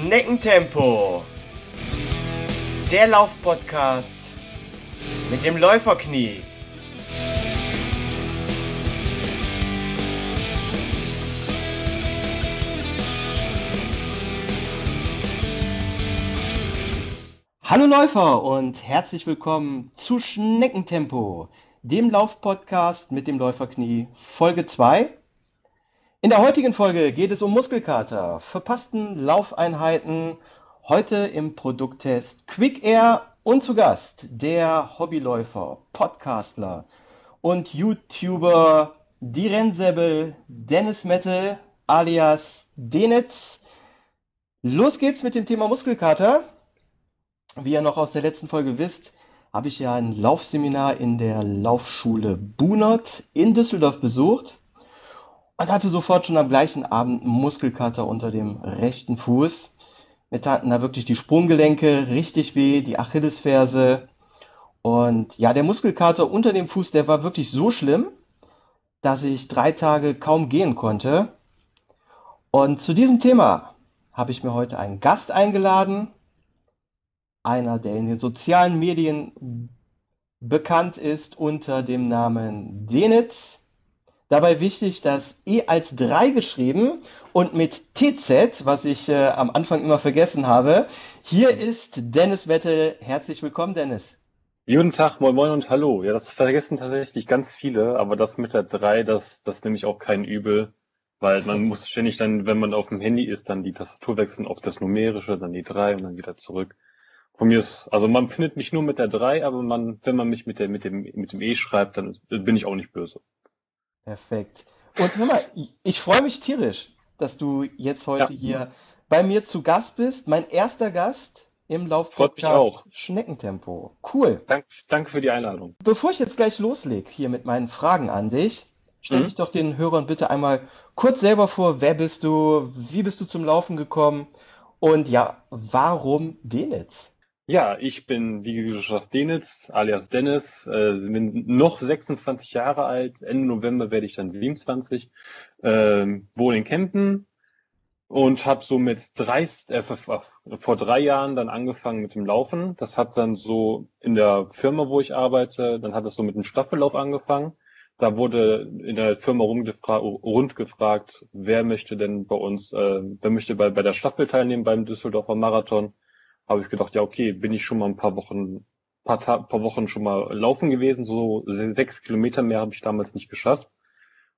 Schneckentempo. Der Laufpodcast mit dem Läuferknie. Hallo Läufer und herzlich willkommen zu Schneckentempo, dem Laufpodcast mit dem Läuferknie, Folge 2. In der heutigen Folge geht es um Muskelkater, verpassten Laufeinheiten, heute im Produkttest Quick Air und zu Gast der Hobbyläufer, Podcastler und YouTuber die Rennsäbel Dennis Mette alias Denitz. Los geht's mit dem Thema Muskelkater. Wie ihr noch aus der letzten Folge wisst, habe ich ja ein Laufseminar in der Laufschule Bunert in Düsseldorf besucht und hatte sofort schon am gleichen Abend einen Muskelkater unter dem rechten Fuß. Mir taten da wirklich die Sprunggelenke richtig weh, die Achillesferse. Und ja, der Muskelkater unter dem Fuß, der war wirklich so schlimm, dass ich drei Tage kaum gehen konnte. Und zu diesem Thema habe ich mir heute einen Gast eingeladen. Einer, der in den sozialen Medien bekannt ist unter dem Namen Denitz. Dabei wichtig, das E als 3 geschrieben und mit TZ, was ich äh, am Anfang immer vergessen habe. Hier ist Dennis Wette. Herzlich willkommen, Dennis. Guten Tag, moin moin und hallo. Ja, das vergessen tatsächlich ganz viele, aber das mit der 3, das, das nehme ich auch kein Übel, weil man muss ständig dann, wenn man auf dem Handy ist, dann die Tastatur wechseln auf das Numerische, dann die 3 und dann wieder zurück. Von mir ist, also man findet mich nur mit der 3, aber man, wenn man mich mit der, mit dem, mit dem E schreibt, dann bin ich auch nicht böse. Perfekt. Und hör mal, ich freue mich tierisch, dass du jetzt heute ja. hier bei mir zu Gast bist. Mein erster Gast im Laufpodcast Schneckentempo. Cool. Dank, danke für die Einladung. Bevor ich jetzt gleich loslege hier mit meinen Fragen an dich, stell mhm. dich doch den Hörern bitte einmal kurz selber vor. Wer bist du? Wie bist du zum Laufen gekommen? Und ja, warum Denitz? Ja, ich bin, wie gesagt, Denitz, alias Dennis, äh, bin noch 26 Jahre alt. Ende November werde ich dann 27. Äh, wohne in Kempen und habe so mit drei, äh, vor drei Jahren dann angefangen mit dem Laufen. Das hat dann so in der Firma, wo ich arbeite, dann hat es so mit dem Staffellauf angefangen. Da wurde in der Firma rund gefragt, wer möchte denn bei uns, äh, wer möchte bei, bei der Staffel teilnehmen beim Düsseldorfer Marathon habe ich gedacht, ja, okay, bin ich schon mal ein paar Wochen, paar, paar Wochen schon mal laufen gewesen. So sechs Kilometer mehr habe ich damals nicht geschafft.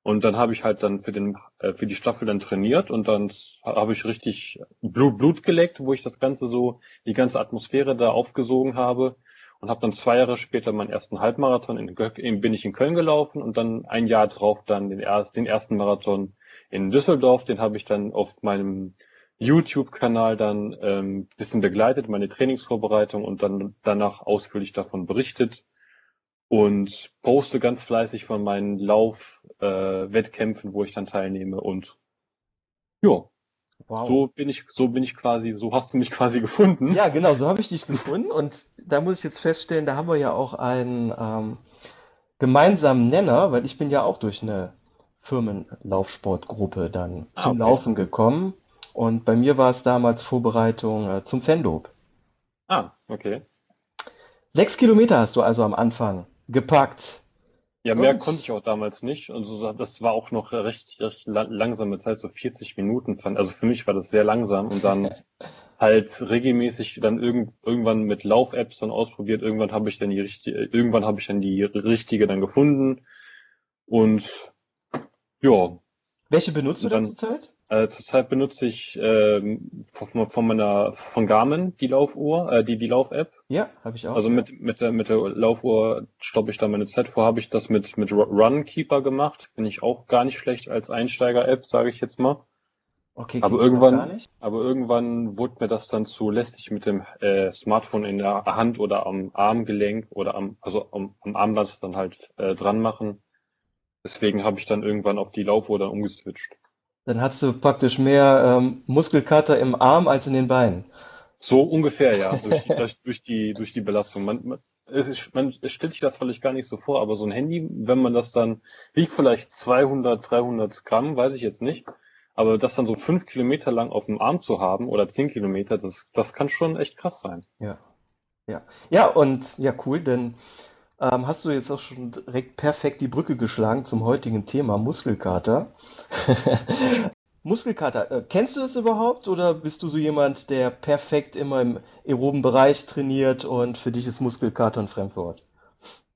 Und dann habe ich halt dann für den äh, für die Staffel dann trainiert und dann habe ich richtig Blut, Blut geleckt, wo ich das Ganze so, die ganze Atmosphäre da aufgesogen habe und habe dann zwei Jahre später meinen ersten Halbmarathon in, in bin ich in Köln gelaufen und dann ein Jahr drauf dann den, erst, den ersten Marathon in Düsseldorf, den habe ich dann auf meinem YouTube-Kanal dann ähm, bisschen begleitet, meine Trainingsvorbereitung und dann danach ausführlich davon berichtet und poste ganz fleißig von meinen Lauf-Wettkämpfen, äh, wo ich dann teilnehme und ja, wow. so bin ich, so bin ich quasi, so hast du mich quasi gefunden. Ja, genau, so habe ich dich gefunden und da muss ich jetzt feststellen, da haben wir ja auch einen ähm, gemeinsamen Nenner, weil ich bin ja auch durch eine Firmenlaufsportgruppe dann ah, zum ah, okay. Laufen gekommen und bei mir war es damals Vorbereitung äh, zum Fendob. Ah, okay. Sechs Kilometer hast du also am Anfang gepackt. Ja, mehr Und? konnte ich auch damals nicht. Und so, das war auch noch recht, recht langsame Zeit, so 40 Minuten fand. Also für mich war das sehr langsam und dann halt regelmäßig dann irgend, irgendwann mit Lauf-Apps dann ausprobiert. Irgendwann habe ich dann die richtige, irgendwann habe ich dann die richtige dann gefunden. Und ja. Welche benutzt du dann zurzeit? Äh, zurzeit benutze ich ähm, von, von meiner von Garmin die Laufuhr, äh, die die Lauf-App. Ja, habe ich auch. Also mit mit der mit der Laufuhr stoppe ich da meine Zeit. Vorher habe ich das mit mit Runkeeper gemacht. Finde ich auch gar nicht schlecht als Einsteiger-App, sage ich jetzt mal. Okay, aber irgendwann, aber irgendwann wurde mir das dann zu lästig mit dem äh, Smartphone in der Hand oder am Armgelenk oder am also am, am Armband dann halt äh, dran machen. Deswegen habe ich dann irgendwann auf die Laufuhr dann umgeswitcht. Dann hast du praktisch mehr ähm, Muskelkater im Arm als in den Beinen. So ungefähr, ja, durch, durch, durch die, durch die Belastung. Man, man, es, ist, man stellt sich das vielleicht gar nicht so vor, aber so ein Handy, wenn man das dann wiegt vielleicht 200, 300 Gramm, weiß ich jetzt nicht, Aber das dann so fünf Kilometer lang auf dem Arm zu haben oder zehn Kilometer, das, das kann schon echt krass sein. Ja. Ja. Ja, und ja, cool, denn ähm, hast du jetzt auch schon direkt perfekt die Brücke geschlagen zum heutigen Thema Muskelkater. Muskelkater, äh, kennst du das überhaupt oder bist du so jemand, der perfekt immer im aeroben Bereich trainiert und für dich ist Muskelkater ein Fremdwort?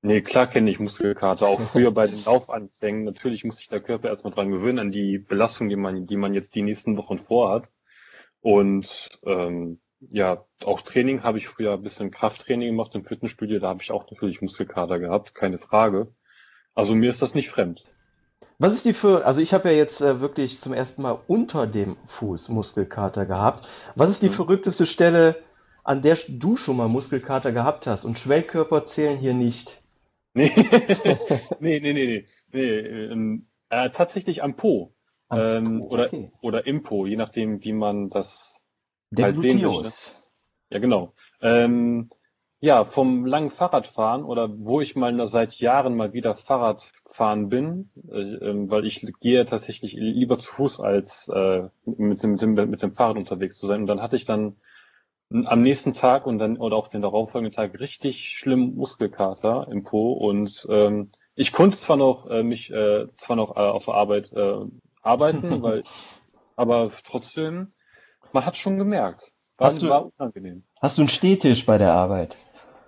Nee, klar kenne ich Muskelkater. Auch früher bei den Laufanfängen. Natürlich muss sich der Körper erstmal dran gewöhnen, an die Belastung, die man, die man jetzt die nächsten Wochen vorhat. Und ähm, ja, auch Training habe ich früher ein bisschen Krafttraining gemacht im Fitnessstudio. Da habe ich auch natürlich Muskelkater gehabt, keine Frage. Also mir ist das nicht fremd. Was ist die für, also ich habe ja jetzt äh, wirklich zum ersten Mal unter dem Fuß Muskelkater gehabt. Was ist die mhm. verrückteste Stelle, an der du schon mal Muskelkater gehabt hast? Und Schwellkörper zählen hier nicht. Nee, nee, nee, nee, nee. nee ähm, äh, tatsächlich am Po. Am ähm, po oder, okay. oder im Po, je nachdem, wie man das der halt Gluteus. Ja, genau. Ähm, ja, vom langen Fahrradfahren oder wo ich mal seit Jahren mal wieder Fahrradfahren bin, äh, äh, weil ich gehe tatsächlich lieber zu Fuß als äh, mit, dem, mit, dem, mit dem Fahrrad unterwegs zu sein. Und dann hatte ich dann am nächsten Tag und dann oder auch den darauffolgenden Tag richtig schlimm Muskelkater im Po und ähm, ich konnte zwar noch äh, mich äh, zwar noch äh, auf der Arbeit äh, arbeiten, weil aber trotzdem man hat schon gemerkt. War, hast du, war unangenehm. Hast du einen Stehtisch bei der Arbeit?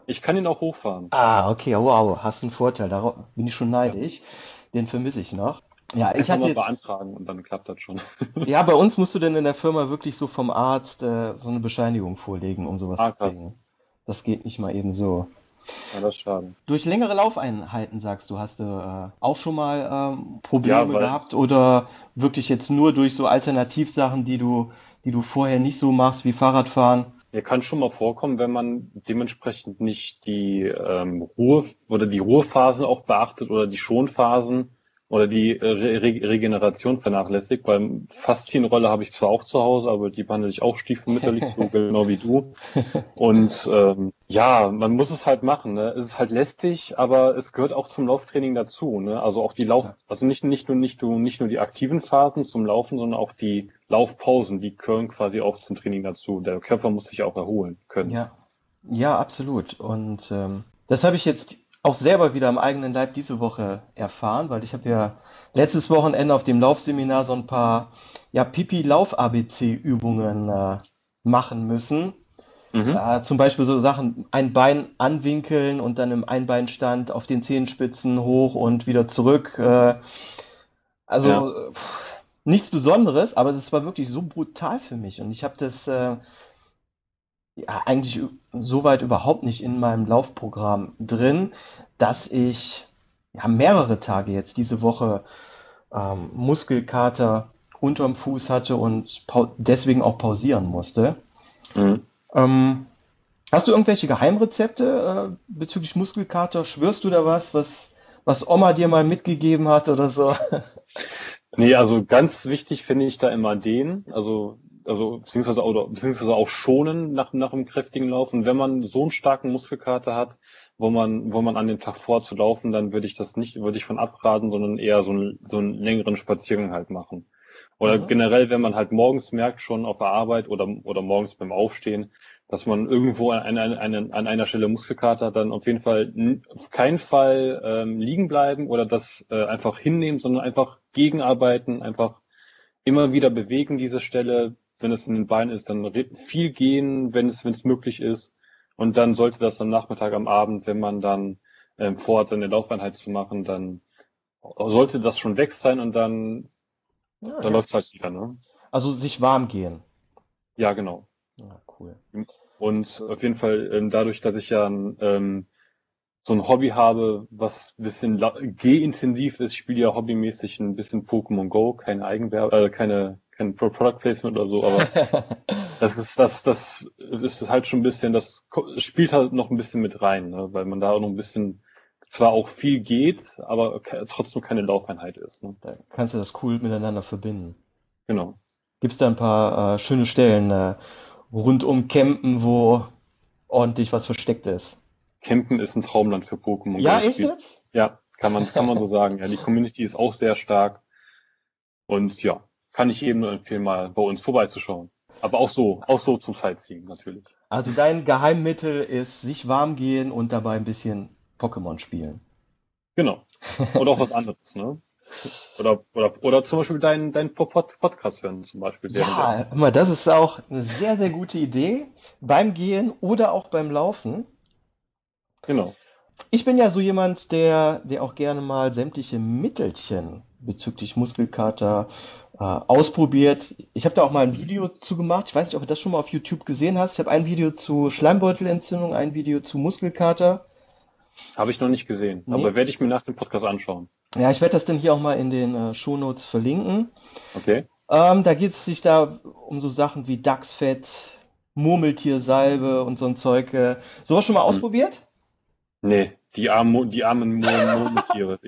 Ich kann ihn auch hochfahren. Ah, okay, wow, hast einen Vorteil. Darauf bin ich schon neidisch. Ja. Den vermisse ich noch. Ja, ich hatte jetzt beantragen und dann klappt das schon. ja, bei uns musst du denn in der Firma wirklich so vom Arzt äh, so eine Bescheinigung vorlegen, um sowas ah, zu kriegen. Das geht nicht mal eben so. Ja, das ist schade. Durch längere Laufeinheiten, sagst du, hast du äh, auch schon mal ähm, Probleme ja, gehabt oder wirklich jetzt nur durch so Alternativsachen, die du, die du vorher nicht so machst wie Fahrradfahren? Ja, kann schon mal vorkommen, wenn man dementsprechend nicht die ähm, Ruhe oder die Ruhephasen auch beachtet oder die Schonphasen oder die äh, Re Regeneration vernachlässigt, weil Faszienrolle habe ich zwar auch zu Hause, aber die behandle ich auch stiefmütterlich, so genau wie du. Und ähm, ja, man muss es halt machen. Ne? Es ist halt lästig, aber es gehört auch zum Lauftraining dazu. Ne? Also auch die Lauf, also nicht, nicht, nur, nicht, nur, nicht nur die aktiven Phasen zum Laufen, sondern auch die Laufpausen, die gehören quasi auch zum Training dazu. Der Körper muss sich auch erholen können. Ja, ja, absolut. Und ähm, das habe ich jetzt auch selber wieder am eigenen Leib diese Woche erfahren, weil ich habe ja letztes Wochenende auf dem Laufseminar so ein paar ja, Pipi-Lauf-ABC-Übungen äh, machen müssen. Mhm. Äh, zum Beispiel so Sachen, ein Bein anwinkeln und dann im Einbeinstand auf den Zehenspitzen hoch und wieder zurück. Äh, also ja. pff, nichts Besonderes, aber es war wirklich so brutal für mich. Und ich habe das äh, ja, eigentlich soweit überhaupt nicht in meinem Laufprogramm drin, dass ich ja, mehrere Tage jetzt diese Woche ähm, Muskelkater unterm Fuß hatte und deswegen auch pausieren musste. Mhm. Ähm, hast du irgendwelche Geheimrezepte äh, bezüglich Muskelkater? Schwörst du da was, was, was Oma dir mal mitgegeben hat oder so? Nee, also ganz wichtig finde ich da immer den, also also beziehungsweise, oder, beziehungsweise auch schonen nach, nach einem kräftigen Laufen. Wenn man so einen starken Muskelkater hat, wo man, wo man an dem Tag vor zu laufen, dann würde ich das nicht, würde ich von abraten, sondern eher so, einen, so einen längeren Spaziergang halt machen. Oder mhm. generell, wenn man halt morgens merkt, schon auf der Arbeit oder, oder morgens beim Aufstehen, dass man irgendwo an, an, an, an einer Stelle Muskelkater hat, dann auf jeden Fall auf keinen Fall ähm, liegen bleiben oder das äh, einfach hinnehmen, sondern einfach gegenarbeiten, einfach immer wieder bewegen diese Stelle, wenn es in den Beinen ist, dann viel gehen, wenn es, wenn es möglich ist. Und dann sollte das am Nachmittag, am Abend, wenn man dann ähm, vorhat, seine Laufeinheit zu machen, dann sollte das schon weg sein und dann, ja, dann ja. läuft es halt wieder. Ne? Also sich warm gehen. Ja, genau. Ja, cool. Und auf jeden Fall, ähm, dadurch, dass ich ja ähm, so ein Hobby habe, was ein bisschen G-intensiv ist, spiele ja hobbymäßig ein bisschen Pokémon Go, keine Eigenwerbung, äh, keine kein Product Placement oder so, aber das ist, das, das ist halt schon ein bisschen, das spielt halt noch ein bisschen mit rein, ne? weil man da auch noch ein bisschen zwar auch viel geht, aber trotzdem keine Laufeinheit ist. Ne? Da kannst du das cool miteinander verbinden. Genau. Gibt es da ein paar äh, schöne Stellen äh, rund um Campen, wo ordentlich was versteckt ist? Campen ist ein Traumland für Pokémon. Ja, echt jetzt? Ja, kann man, kann man so sagen. Ja, die Community ist auch sehr stark. Und ja, kann ich jedem nur empfehlen, mal bei uns vorbeizuschauen. Aber auch so, auch so zum Sightseeing natürlich. Also dein Geheimmittel ist sich warm gehen und dabei ein bisschen Pokémon spielen. Genau. Oder auch was anderes, ne? Oder, oder, oder zum Beispiel deinen dein Podcast hören, zum Beispiel. Ja, mal, das ist auch eine sehr, sehr gute Idee. Beim Gehen oder auch beim Laufen. Genau. Ich bin ja so jemand, der, der auch gerne mal sämtliche Mittelchen bezüglich Muskelkater äh, ausprobiert. Ich habe da auch mal ein Video zu gemacht. Ich weiß nicht, ob du das schon mal auf YouTube gesehen hast. Ich habe ein Video zu Schleimbeutelentzündung, ein Video zu Muskelkater. Habe ich noch nicht gesehen, nee. aber werde ich mir nach dem Podcast anschauen. Ja, ich werde das dann hier auch mal in den äh, Shownotes verlinken. Okay. Ähm, da geht es sich da um so Sachen wie Dachsfett, Murmeltiersalbe und so ein Zeug. Äh, sowas schon mal hm. ausprobiert? Nee, die armen, die armen Murmeltiere.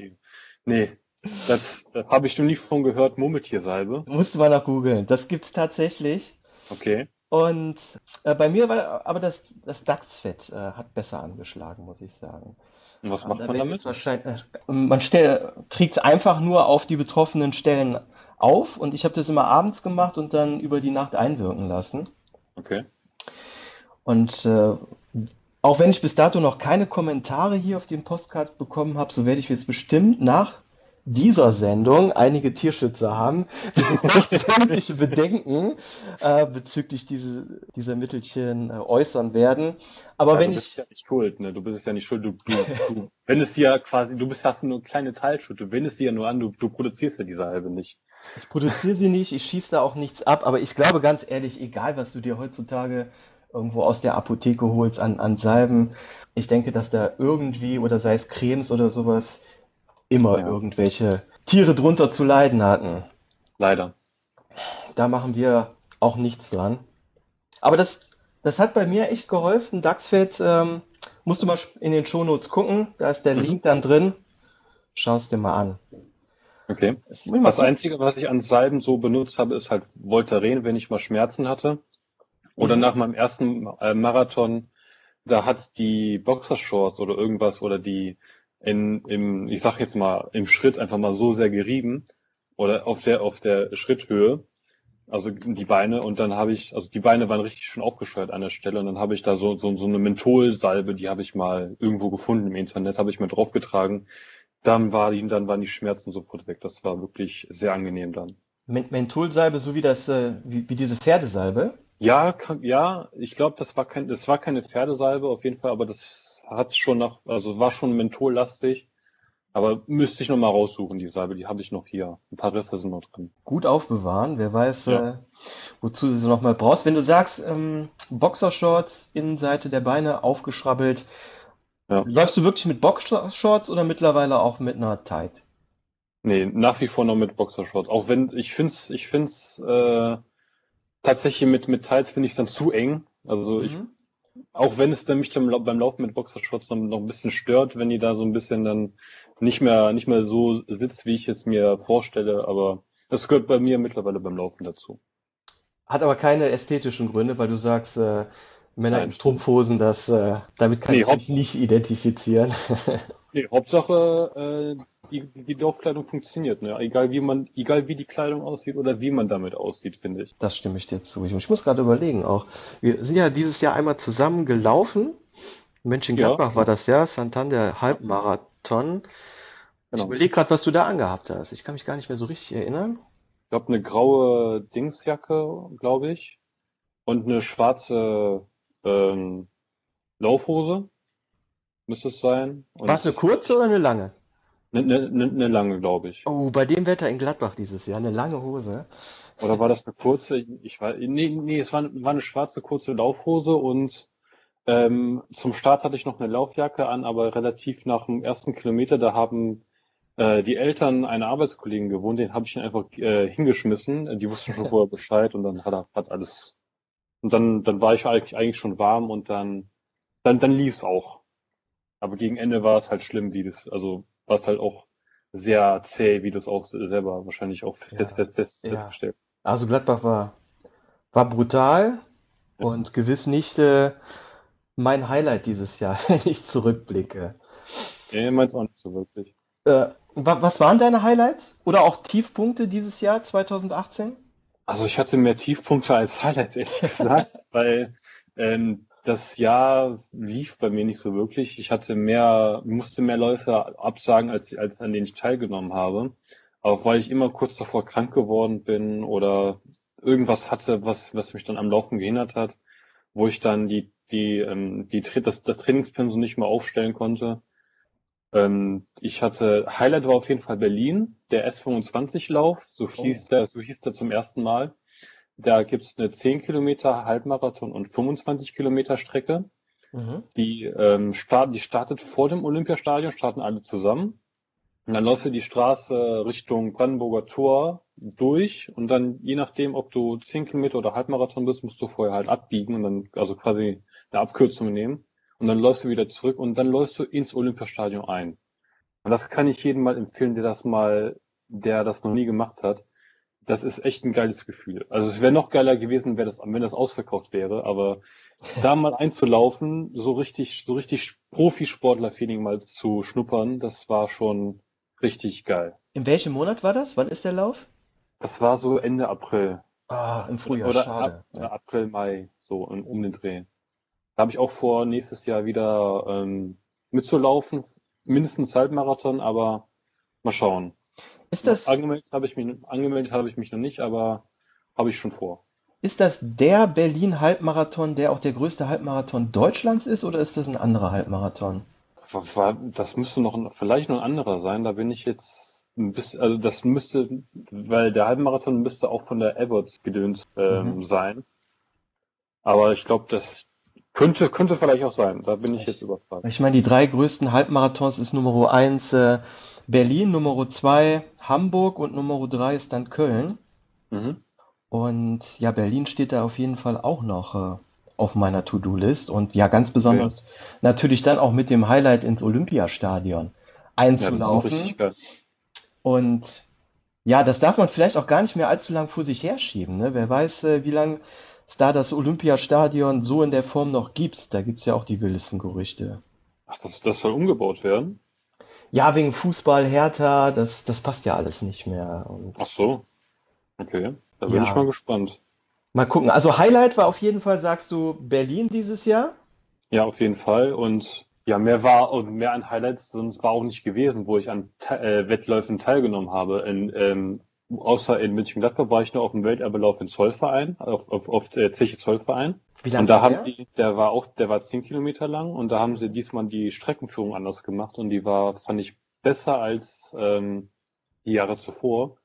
nee, das, das habe ich noch nie von gehört, Murmeltiersalbe. Musste mal nach googeln. Das gibt's tatsächlich. Okay. Und äh, bei mir war aber das, das Dachsfett äh, hat besser angeschlagen, muss ich sagen. Und was macht man damit? Äh, man trägt es einfach nur auf die betroffenen Stellen auf und ich habe das immer abends gemacht und dann über die Nacht einwirken lassen. Okay. Und äh, auch wenn ich bis dato noch keine Kommentare hier auf dem Postcard bekommen habe, so werde ich jetzt bestimmt nach dieser Sendung einige Tierschützer haben, die sämtliche Bedenken äh, bezüglich diese, dieser Mittelchen äh, äußern werden. Aber ja, wenn du bist ich. ja nicht schuld, ne? Du bist ja nicht schuld. Du, du, du wenn es dir quasi, du bist hast nur eine kleine Teilschuld, du wendest sie ja nur an, du, du produzierst ja diese halbe nicht. Ich produziere sie nicht, ich schieße da auch nichts ab, aber ich glaube ganz ehrlich, egal was du dir heutzutage irgendwo aus der Apotheke holst an, an Salben, ich denke, dass da irgendwie, oder sei es Cremes oder sowas, immer ja. irgendwelche Tiere drunter zu leiden hatten. Leider. Da machen wir auch nichts dran. Aber das, das hat bei mir echt geholfen. Dachsfett ähm, musst du mal in den Shownotes gucken. Da ist der mhm. Link dann drin. Schau es dir mal an. Okay. Das, das Einzige, was ich an Salben so benutzt habe, ist halt Voltaren, wenn ich mal Schmerzen hatte. Oder mhm. nach meinem ersten äh, Marathon, da hat die Boxershorts oder irgendwas oder die in, im, ich sag jetzt mal, im Schritt einfach mal so sehr gerieben oder auf der, auf der Schritthöhe, also die Beine und dann habe ich, also die Beine waren richtig schön aufgescheuert an der Stelle und dann habe ich da so, so, so eine Mentholsalbe, die habe ich mal irgendwo gefunden im Internet, habe ich mir draufgetragen. Dann war die, dann waren die Schmerzen sofort weg. Das war wirklich sehr angenehm dann. Mentholsalbe, so wie das, äh, wie, wie diese Pferdesalbe? Ja, kann, ja, ich glaube, das war kein, das war keine Pferdesalbe auf jeden Fall, aber das hat schon noch, also war schon menthollastig. Aber müsste ich noch mal raussuchen, die Salbe, die habe ich noch hier. Ein paar Reste sind noch drin. Gut aufbewahren, wer weiß, ja. äh, wozu du sie noch mal brauchst. Wenn du sagst, ähm, Boxershorts, Innenseite der Beine aufgeschrabbelt, ja. läufst du wirklich mit Boxershorts oder mittlerweile auch mit einer Tight? Nee, nach wie vor noch mit Boxershorts. Auch wenn, ich find's, ich find's, äh, tatsächlich mit, mit Tights finde ich dann zu eng. Also mhm. ich auch wenn es dann mich dann beim Laufen mit Boxershorts noch, noch ein bisschen stört, wenn die da so ein bisschen dann nicht mehr, nicht mehr so sitzt, wie ich es mir vorstelle, aber das gehört bei mir mittlerweile beim Laufen dazu. Hat aber keine ästhetischen Gründe, weil du sagst, äh, Männer Nein. in Strumpfhosen, das, äh, damit kann nee, ich mich nicht identifizieren. nee, Hauptsache, äh, die, die Laufkleidung funktioniert, ne? Egal wie man, egal wie die Kleidung aussieht oder wie man damit aussieht, finde ich. Das stimme ich dir zu. Ich, ich muss gerade überlegen auch. Wir sind ja dieses Jahr einmal zusammen gelaufen. Mönchengladbach ja. war das ja, Santander Halbmarathon. Genau. Ich überlege gerade, was du da angehabt hast. Ich kann mich gar nicht mehr so richtig erinnern. Ich glaube, eine graue Dingsjacke, glaube ich. Und eine schwarze ähm, Laufhose müsste es sein. War es eine kurze oder eine lange? Eine, eine, eine lange, glaube ich. Oh, bei dem Wetter in Gladbach dieses Jahr, eine lange Hose. Oder war das eine kurze? Ich war, nee, nee, es war, war eine schwarze kurze Laufhose und ähm, zum Start hatte ich noch eine Laufjacke an, aber relativ nach dem ersten Kilometer, da haben äh, die Eltern einer Arbeitskollegen gewohnt, den habe ich einfach äh, hingeschmissen. Die wussten schon vorher Bescheid und dann hat, hat alles. Und dann, dann war ich eigentlich, eigentlich schon warm und dann, dann, dann lief es auch. Aber gegen Ende war es halt schlimm, wie das, also war halt auch sehr zäh, wie das auch selber wahrscheinlich auch fest, ja. fest, fest, ja. festgestellt. Also Gladbach war, war brutal ja. und gewiss nicht äh, mein Highlight dieses Jahr, wenn ich zurückblicke. Ja, meins auch nicht so wirklich. Äh, Was waren deine Highlights oder auch Tiefpunkte dieses Jahr 2018? Also ich hatte mehr Tiefpunkte als Highlights, ehrlich gesagt, weil ähm, das Jahr lief bei mir nicht so wirklich. Ich hatte mehr, musste mehr Läufe absagen, als, als an denen ich teilgenommen habe. Auch weil ich immer kurz davor krank geworden bin oder irgendwas hatte, was, was mich dann am Laufen gehindert hat, wo ich dann die, die, ähm, die, das, das Trainingspensum nicht mehr aufstellen konnte. Ähm, ich hatte, Highlight war auf jeden Fall Berlin, der S25-Lauf, so oh. hieß der, so hieß der zum ersten Mal. Da gibt's eine 10 Kilometer Halbmarathon und 25 Kilometer Strecke. Mhm. Die, ähm, start, die startet vor dem Olympiastadion, starten alle zusammen. Und dann läufst du die Straße Richtung Brandenburger Tor durch und dann, je nachdem, ob du 10 Kilometer oder Halbmarathon bist, musst du vorher halt abbiegen und dann, also quasi eine Abkürzung nehmen. Und dann läufst du wieder zurück und dann läufst du ins Olympiastadion ein. Und das kann ich jedem mal empfehlen, der das mal, der das noch nie gemacht hat das ist echt ein geiles Gefühl. Also es wäre noch geiler gewesen, wäre das, wenn das ausverkauft wäre, aber da mal einzulaufen, so richtig, so richtig Profisportler-Feeling mal zu schnuppern, das war schon richtig geil. In welchem Monat war das? Wann ist der Lauf? Das war so Ende April. Ah, im Frühjahr, Oder schade. Ab, ja. April, Mai, so um den Dreh. Da habe ich auch vor, nächstes Jahr wieder ähm, mitzulaufen, mindestens Halbmarathon, aber mal schauen. Ist das, angemeldet habe ich mich, angemeldet habe ich mich noch nicht, aber habe ich schon vor. Ist das der Berlin-Halbmarathon, der auch der größte Halbmarathon Deutschlands ist, oder ist das ein anderer Halbmarathon? Das müsste noch vielleicht noch ein anderer sein. Da bin ich jetzt ein bisschen, also das müsste, weil der Halbmarathon müsste auch von der Abbott gedöns ähm, mhm. sein. Aber ich glaube, das könnte, könnte vielleicht auch sein. Da bin ich, ich jetzt überfragt. Ich meine, die drei größten Halbmarathons ist Nummer eins äh, Berlin, Nummer zwei Hamburg und Nummer drei ist dann Köln. Mhm. Und ja, Berlin steht da auf jeden Fall auch noch äh, auf meiner To-Do-List. Und ja, ganz besonders okay. natürlich dann auch mit dem Highlight ins Olympiastadion einzulaufen. Ja, und ja, das darf man vielleicht auch gar nicht mehr allzu lang vor sich herschieben. Ne? Wer weiß, äh, wie lange es da das Olympiastadion so in der Form noch gibt. Da gibt es ja auch die wildesten Gerüchte. Ach, das, das soll umgebaut werden? Ja, wegen Fußball, Hertha, das, das passt ja alles nicht mehr. Und Ach so. Okay, da bin ja. ich mal gespannt. Mal gucken. Also Highlight war auf jeden Fall, sagst du, Berlin dieses Jahr? Ja, auf jeden Fall. Und ja, mehr war und mehr an Highlights sonst war auch nicht gewesen, wo ich an äh, Wettläufen teilgenommen habe. In, ähm, außer in München-Gladbach war ich nur auf dem Welterbelauf in Zollverein, auf, auf, auf der Zeche Zollverein. Wie lange und da haben der? die, der war auch, der war zehn Kilometer lang und da haben sie diesmal die Streckenführung anders gemacht und die war, fand ich, besser als ähm, die Jahre zuvor.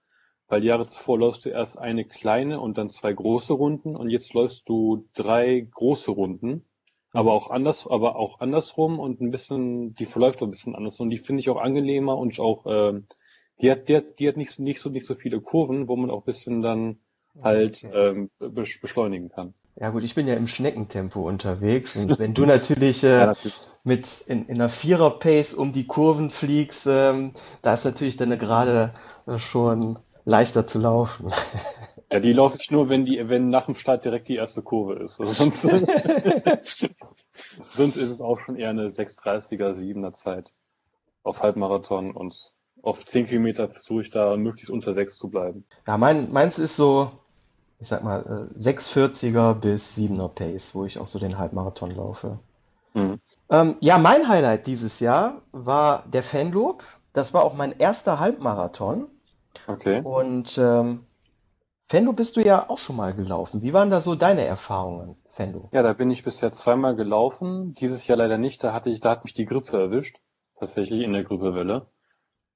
Weil die Jahre zuvor läufst du erst eine kleine und dann zwei große Runden und jetzt läufst du drei große Runden, aber auch anders, aber auch andersrum und ein bisschen, die verläuft auch ein bisschen anders und die finde ich auch angenehmer und auch, ähm, die hat, die hat, die hat nicht, nicht so, nicht so viele Kurven, wo man auch ein bisschen dann halt ähm, beschleunigen kann. Ja gut, ich bin ja im Schneckentempo unterwegs und wenn du natürlich, äh, ja, natürlich. mit in, in einer Vierer-Pace um die Kurven fliegst, ähm, da ist natürlich dann gerade schon leichter zu laufen. Ja, die laufe ich nur, wenn die, wenn nach dem Start direkt die erste Kurve ist. Also sonst, sonst ist es auch schon eher eine 6,30er, 7er Zeit auf Halbmarathon und auf 10 Kilometer versuche ich da möglichst unter 6 zu bleiben. Ja, mein, meins ist so ich sag mal, 640er äh, bis 7er Pace, wo ich auch so den Halbmarathon laufe. Mhm. Ähm, ja, mein Highlight dieses Jahr war der Fanloop. Das war auch mein erster Halbmarathon. Okay. Und ähm, Fendo bist du ja auch schon mal gelaufen. Wie waren da so deine Erfahrungen, Fendo? Ja, da bin ich bisher zweimal gelaufen. Dieses Jahr leider nicht. Da hatte ich, da hat mich die Grippe erwischt. Tatsächlich in der Grippewelle.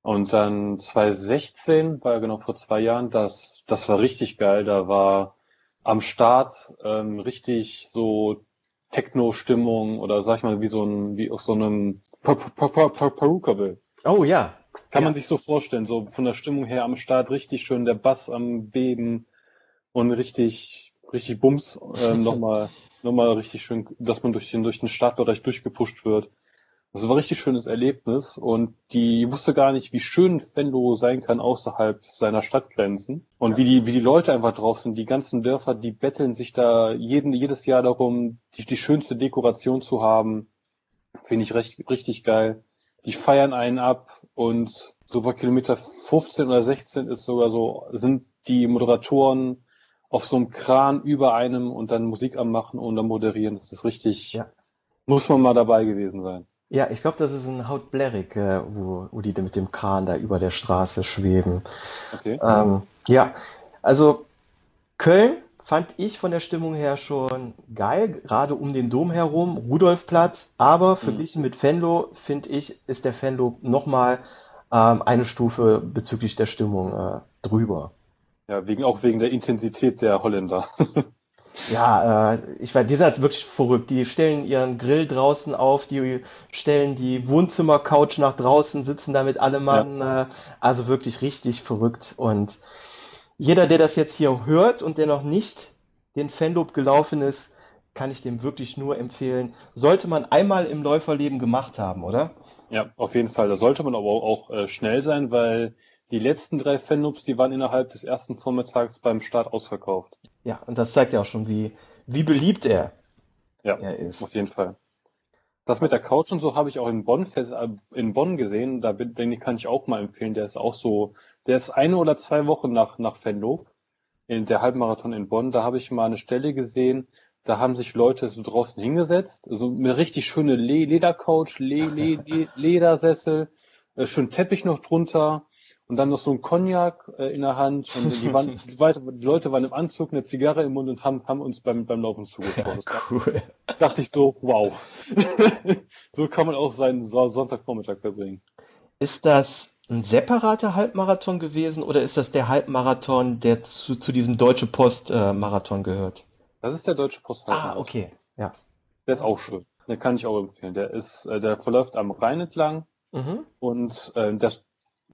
Und dann 2016, war ja genau vor zwei Jahren, das, das war richtig geil. Da war am Start ähm, richtig so Techno-Stimmung oder sag ich mal wie so ein, wie aus so einem Perukaville. Oh ja. Kann man sich so vorstellen, so von der Stimmung her am Start richtig schön der Bass am Beben und richtig, richtig Bums ähm, nochmal, nochmal richtig schön, dass man durch den, durch den Startbereich durchgepusht wird. Das war ein richtig schönes Erlebnis und die wusste gar nicht, wie schön Venlo sein kann außerhalb seiner Stadtgrenzen und ja. wie die, wie die Leute einfach drauf sind. Die ganzen Dörfer, die betteln sich da jeden, jedes Jahr darum, die, die schönste Dekoration zu haben. Finde ich recht, richtig geil. Die feiern einen ab und so bei Kilometer 15 oder 16 ist sogar so, sind die Moderatoren auf so einem Kran über einem und dann Musik anmachen und dann moderieren. Das ist richtig, Ja. muss man mal dabei gewesen sein. Ja, ich glaube, das ist ein Haut Blärrik, äh, wo, wo die mit dem Kran da über der Straße schweben. Okay. Ähm, ja, also Köln fand ich von der Stimmung her schon geil, gerade um den Dom herum, Rudolfplatz, aber verglichen mit Venlo, finde ich, ist der Venlo nochmal ähm, eine Stufe bezüglich der Stimmung äh, drüber. Ja, wegen, auch wegen der Intensität der Holländer. Ja, äh, ich weiß, die sind halt wirklich verrückt. Die stellen ihren Grill draußen auf, die stellen die Wohnzimmercouch nach draußen, sitzen da mit allem Mann. Äh, also wirklich richtig verrückt. Und jeder, der das jetzt hier hört und der noch nicht den Fanloop gelaufen ist, kann ich dem wirklich nur empfehlen. Sollte man einmal im Läuferleben gemacht haben, oder? Ja, auf jeden Fall. Da sollte man aber auch äh, schnell sein, weil die letzten drei Fanloops, die waren innerhalb des ersten Vormittags beim Start ausverkauft. Ja, und das zeigt ja auch schon, wie, wie beliebt er, Ja, er ist. auf jeden Fall. Das mit der Couch und so habe ich auch in Bonn, äh, in Bonn gesehen. Da bin, den kann ich auch mal empfehlen. Der ist auch so, der ist eine oder zwei Wochen nach, nach Venlo, in der Halbmarathon in Bonn. Da habe ich mal eine Stelle gesehen, da haben sich Leute so draußen hingesetzt, so eine richtig schöne Le Ledercouch, Le Le Le Ledersessel, äh, schön Teppich noch drunter und dann noch so ein Cognac äh, in der Hand und die, waren, die, Leute- waren im Anzug, eine Zigarre im Mund und haben, haben uns beim, beim Laufen zugeschaut. War- Cool. dachte ich so, wow. so kann man auch seinen So- Sonntagvormittag verbringen. Ist das ein separater Halbmarathon gewesen oder ist das der Halbmarathon, der zu, zu diesem Deutsche Post äh, Marathon gehört? Das ist der deutsche Posthalt. Ah, okay. Ja. Der ist auch schön. Den kann ich auch empfehlen. Der ist, äh, der verläuft am Rhein entlang Mhm. und äh, das,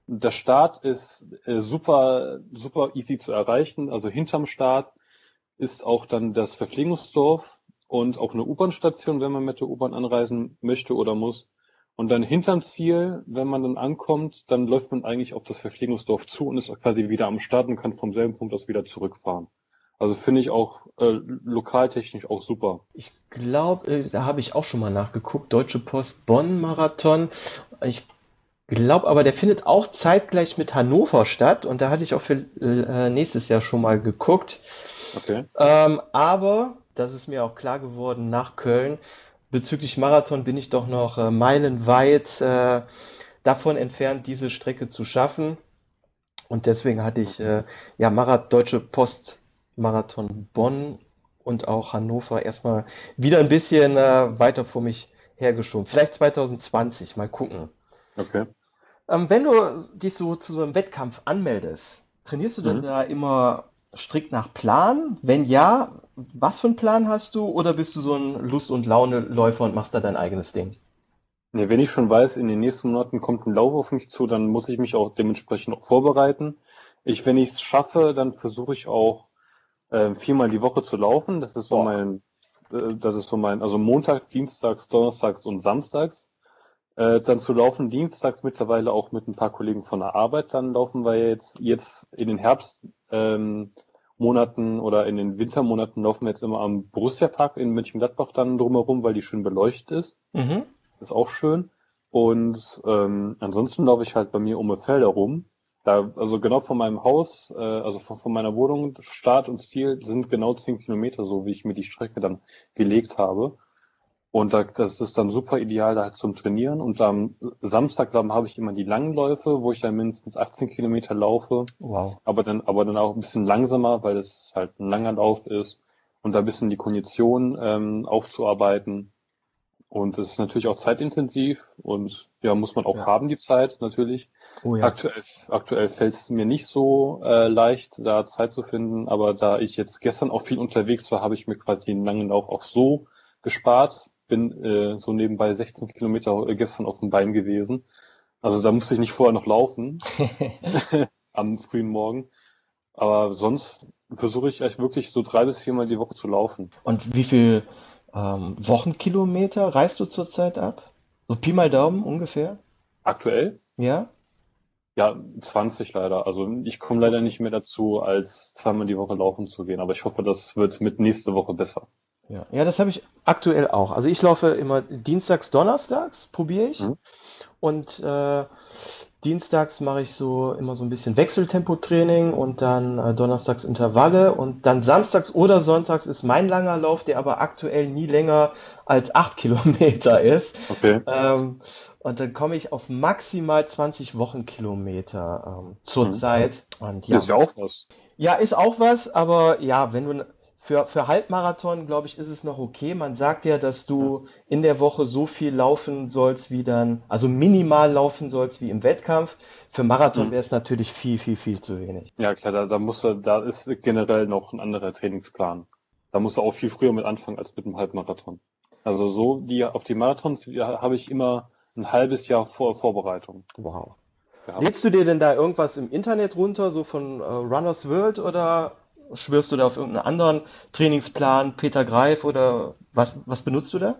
der Start ist äh, super, super easy zu erreichen. Also hinterm Start ist auch dann das Verpflegungsdorf und auch eine U-Bahn-Station, wenn man mit der U-Bahn anreisen möchte oder muss. Und dann hinterm Ziel, wenn man dann ankommt, dann läuft man eigentlich auf das Verpflegungsdorf zu und ist quasi wieder am Start und kann vom selben Punkt aus wieder zurückfahren. Also finde ich auch äh, lokaltechnisch auch super. Ich glaube, äh, da habe ich auch schon mal nachgeguckt. Deutsche Post Bonn Marathon. Ich glaube aber, der findet auch zeitgleich mit Hannover statt und da hatte ich auch für äh, nächstes Jahr schon mal geguckt. Okay. Ähm, aber, das ist mir auch klar geworden nach Köln, bezüglich Marathon bin ich doch noch äh, meilenweit äh, davon entfernt, diese Strecke zu schaffen. Und deswegen hatte ich äh, ja Marath Deutsche Post Marathon Bonn und auch Hannover erstmal wieder ein bisschen äh, weiter vor mich hergeschoben. Vielleicht 2020, mal gucken. Okay. Ähm, wenn du dich so zu so einem Wettkampf anmeldest, trainierst du denn Mhm. da immer strikt nach Plan? Wenn ja, was für einen Plan hast du? Oder bist du so ein Lust- und Laune-Läufer und machst da dein eigenes Ding? Nee, wenn ich schon weiß, in den nächsten Monaten kommt ein Lauf auf mich zu, dann muss ich mich auch dementsprechend auch vorbereiten. Ich, wenn ich es schaffe, dann versuche ich auch äh, viermal die Woche zu laufen. Das ist so Boah. mein, äh, das ist so mein, also Montag, Dienstags, Donnerstags und Samstags. Äh, dann zu laufen, dienstags mittlerweile auch mit ein paar Kollegen von der Arbeit, dann laufen wir jetzt, jetzt in den Herbst, ähm, oder in den Wintermonaten laufen wir jetzt immer am Borussia-Park in Mönchengladbach dann drumherum, weil die schön beleuchtet ist. Mhm. Ist auch schön. Und ähm, ansonsten laufe ich halt bei mir um die Felder rum. Da, also genau von meinem Haus, äh, also von, von meiner Wohnung, Start und Ziel sind genau zehn Kilometer, so wie ich mir die Strecke dann gelegt habe. Und da, das ist dann super ideal da halt zum Trainieren. Und am Samstag dann habe ich immer die langen Läufe, wo ich dann mindestens 18 Kilometer laufe Wow. aber dann, aber dann auch ein bisschen langsamer, weil es halt ein langer Lauf ist und da ein bisschen die Kondition ähm, aufzuarbeiten. Und es ist natürlich auch zeitintensiv und ja, muss man auch Ja. haben, die Zeit natürlich. Oh ja. Aktuell, aktuell fällt es mir nicht so äh, leicht, da Zeit zu finden, aber da ich jetzt gestern auch viel unterwegs war, habe ich mir quasi den langen Lauf auch so gespart. Bin äh, so nebenbei 16 Kilometer äh, gestern auf dem Bein gewesen. Also da musste ich nicht vorher noch laufen am frühen Morgen. Aber sonst versuche ich echt wirklich so drei bis viermal die Woche zu laufen. Und wie viel ähm, Wochenkilometer reist du zurzeit ab? So Pi mal Daumen ungefähr? Aktuell? Ja? Ja, 20 leider. Also ich komme leider nicht mehr dazu, als zweimal die Woche laufen zu gehen. Aber ich hoffe, das wird mit nächste Woche besser. Ja, ja, das habe ich aktuell auch. Also ich laufe immer dienstags, donnerstags, probiere ich. Mhm. und äh, dienstags mache ich so immer so ein bisschen Wechseltempotraining und dann äh, donnerstags Intervalle und dann samstags oder sonntags ist mein langer Lauf, der aber aktuell nie länger als acht Kilometer ist. Okay. Ähm, und dann komme ich auf maximal 20 Wochenkilometer ähm, zurzeit. Mhm. Und ja. Ist ja auch was. Ja, ist auch was, aber ja, wenn du für, für Halbmarathon, glaube ich, ist es noch okay. Man sagt ja, dass du in der Woche so viel laufen sollst, wie dann, also minimal laufen sollst wie im Wettkampf. Für Marathon Mhm. wäre es natürlich viel, viel, viel zu wenig. Ja, klar, da, da musst du, da ist generell noch ein anderer Trainingsplan. Da musst du auch viel früher mit anfangen als mit dem Halbmarathon. Also so, die, auf die Marathons ja, habe ich immer ein halbes Jahr vor Vorbereitung Wow. Lädst du dir denn da irgendwas im Internet runter, so von äh, Runners World oder schwörst du da auf irgendeinen anderen Trainingsplan, Peter Greif oder was, was benutzt du da?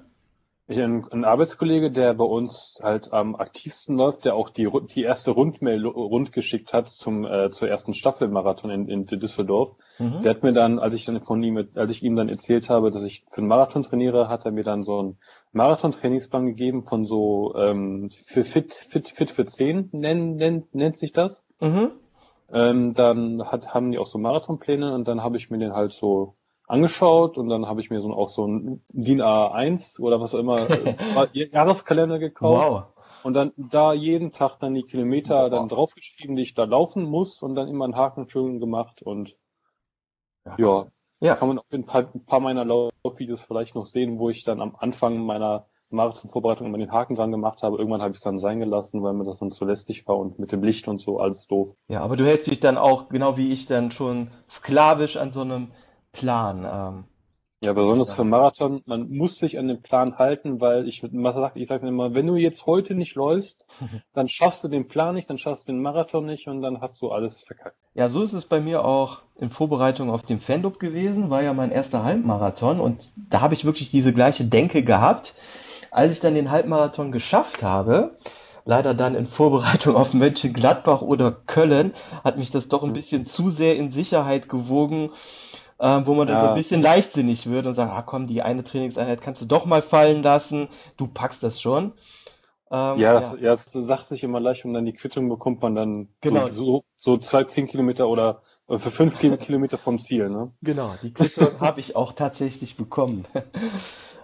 Ich, ein, ein Arbeitskollege, der bei uns halt am aktivsten läuft, der auch die, die erste Rundmail rundgeschickt hat zum, äh, zur ersten Staffelmarathon in, in Düsseldorf. Mhm. Der hat mir dann, als ich dann von ihm, als ich ihm dann erzählt habe, dass ich für einen Marathon trainiere, hat er mir dann so einen Marathon-Trainingsplan gegeben von so ähm, für Fit, Fit, Fit für 10 nennt, nennt, nennt sich das. Mhm. Ähm, dann hat, haben die auch so Marathonpläne und dann habe ich mir den halt so angeschaut und dann habe ich mir so auch so ein DIN A1 oder was auch immer äh, Jahreskalender gekauft Wow. und dann da jeden Tag dann die Kilometer dann Boah. draufgeschrieben, die ich da laufen muss und dann immer einen Haken schön gemacht und Ja. ja, Ja. kann man auch in ein paar, ein paar meiner Laufvideos vielleicht noch sehen, wo ich dann am Anfang meiner Marathonvorbereitung immer den Haken dran gemacht habe. Irgendwann habe ich es dann sein gelassen, weil mir das dann zu lästig war und mit dem Licht und so alles doof. Ja, aber du hältst dich dann auch, genau wie ich, dann schon sklavisch an so einem Plan. Ähm, Ja, besonders für Marathon, man muss sich an den Plan halten, weil ich sagt, ich sage immer, wenn du jetzt heute nicht läufst, dann schaffst du den Plan nicht, dann schaffst du den Marathon nicht und dann hast du alles verkackt. Ja, so ist es bei mir auch in Vorbereitung auf den Fandub gewesen, war ja mein erster Halbmarathon und da habe ich wirklich diese gleiche Denke gehabt. Als ich dann den Halbmarathon geschafft habe, leider dann in Vorbereitung auf Mönchengladbach oder Köln, hat mich das doch ein bisschen zu sehr in Sicherheit gewogen, äh, wo man dann so ein Ja. bisschen leichtsinnig wird und sagt, ah komm, die eine Trainingseinheit kannst du doch mal fallen lassen, du packst das schon. Ähm, Ja, das, ja, das sagt sich immer leicht und dann die Quittung bekommt man dann Genau. so, so, so zwei, zehn Kilometer oder für fünf Kil- Kilometer vom Ziel, ne? Genau, die Quittung habe ich auch tatsächlich bekommen.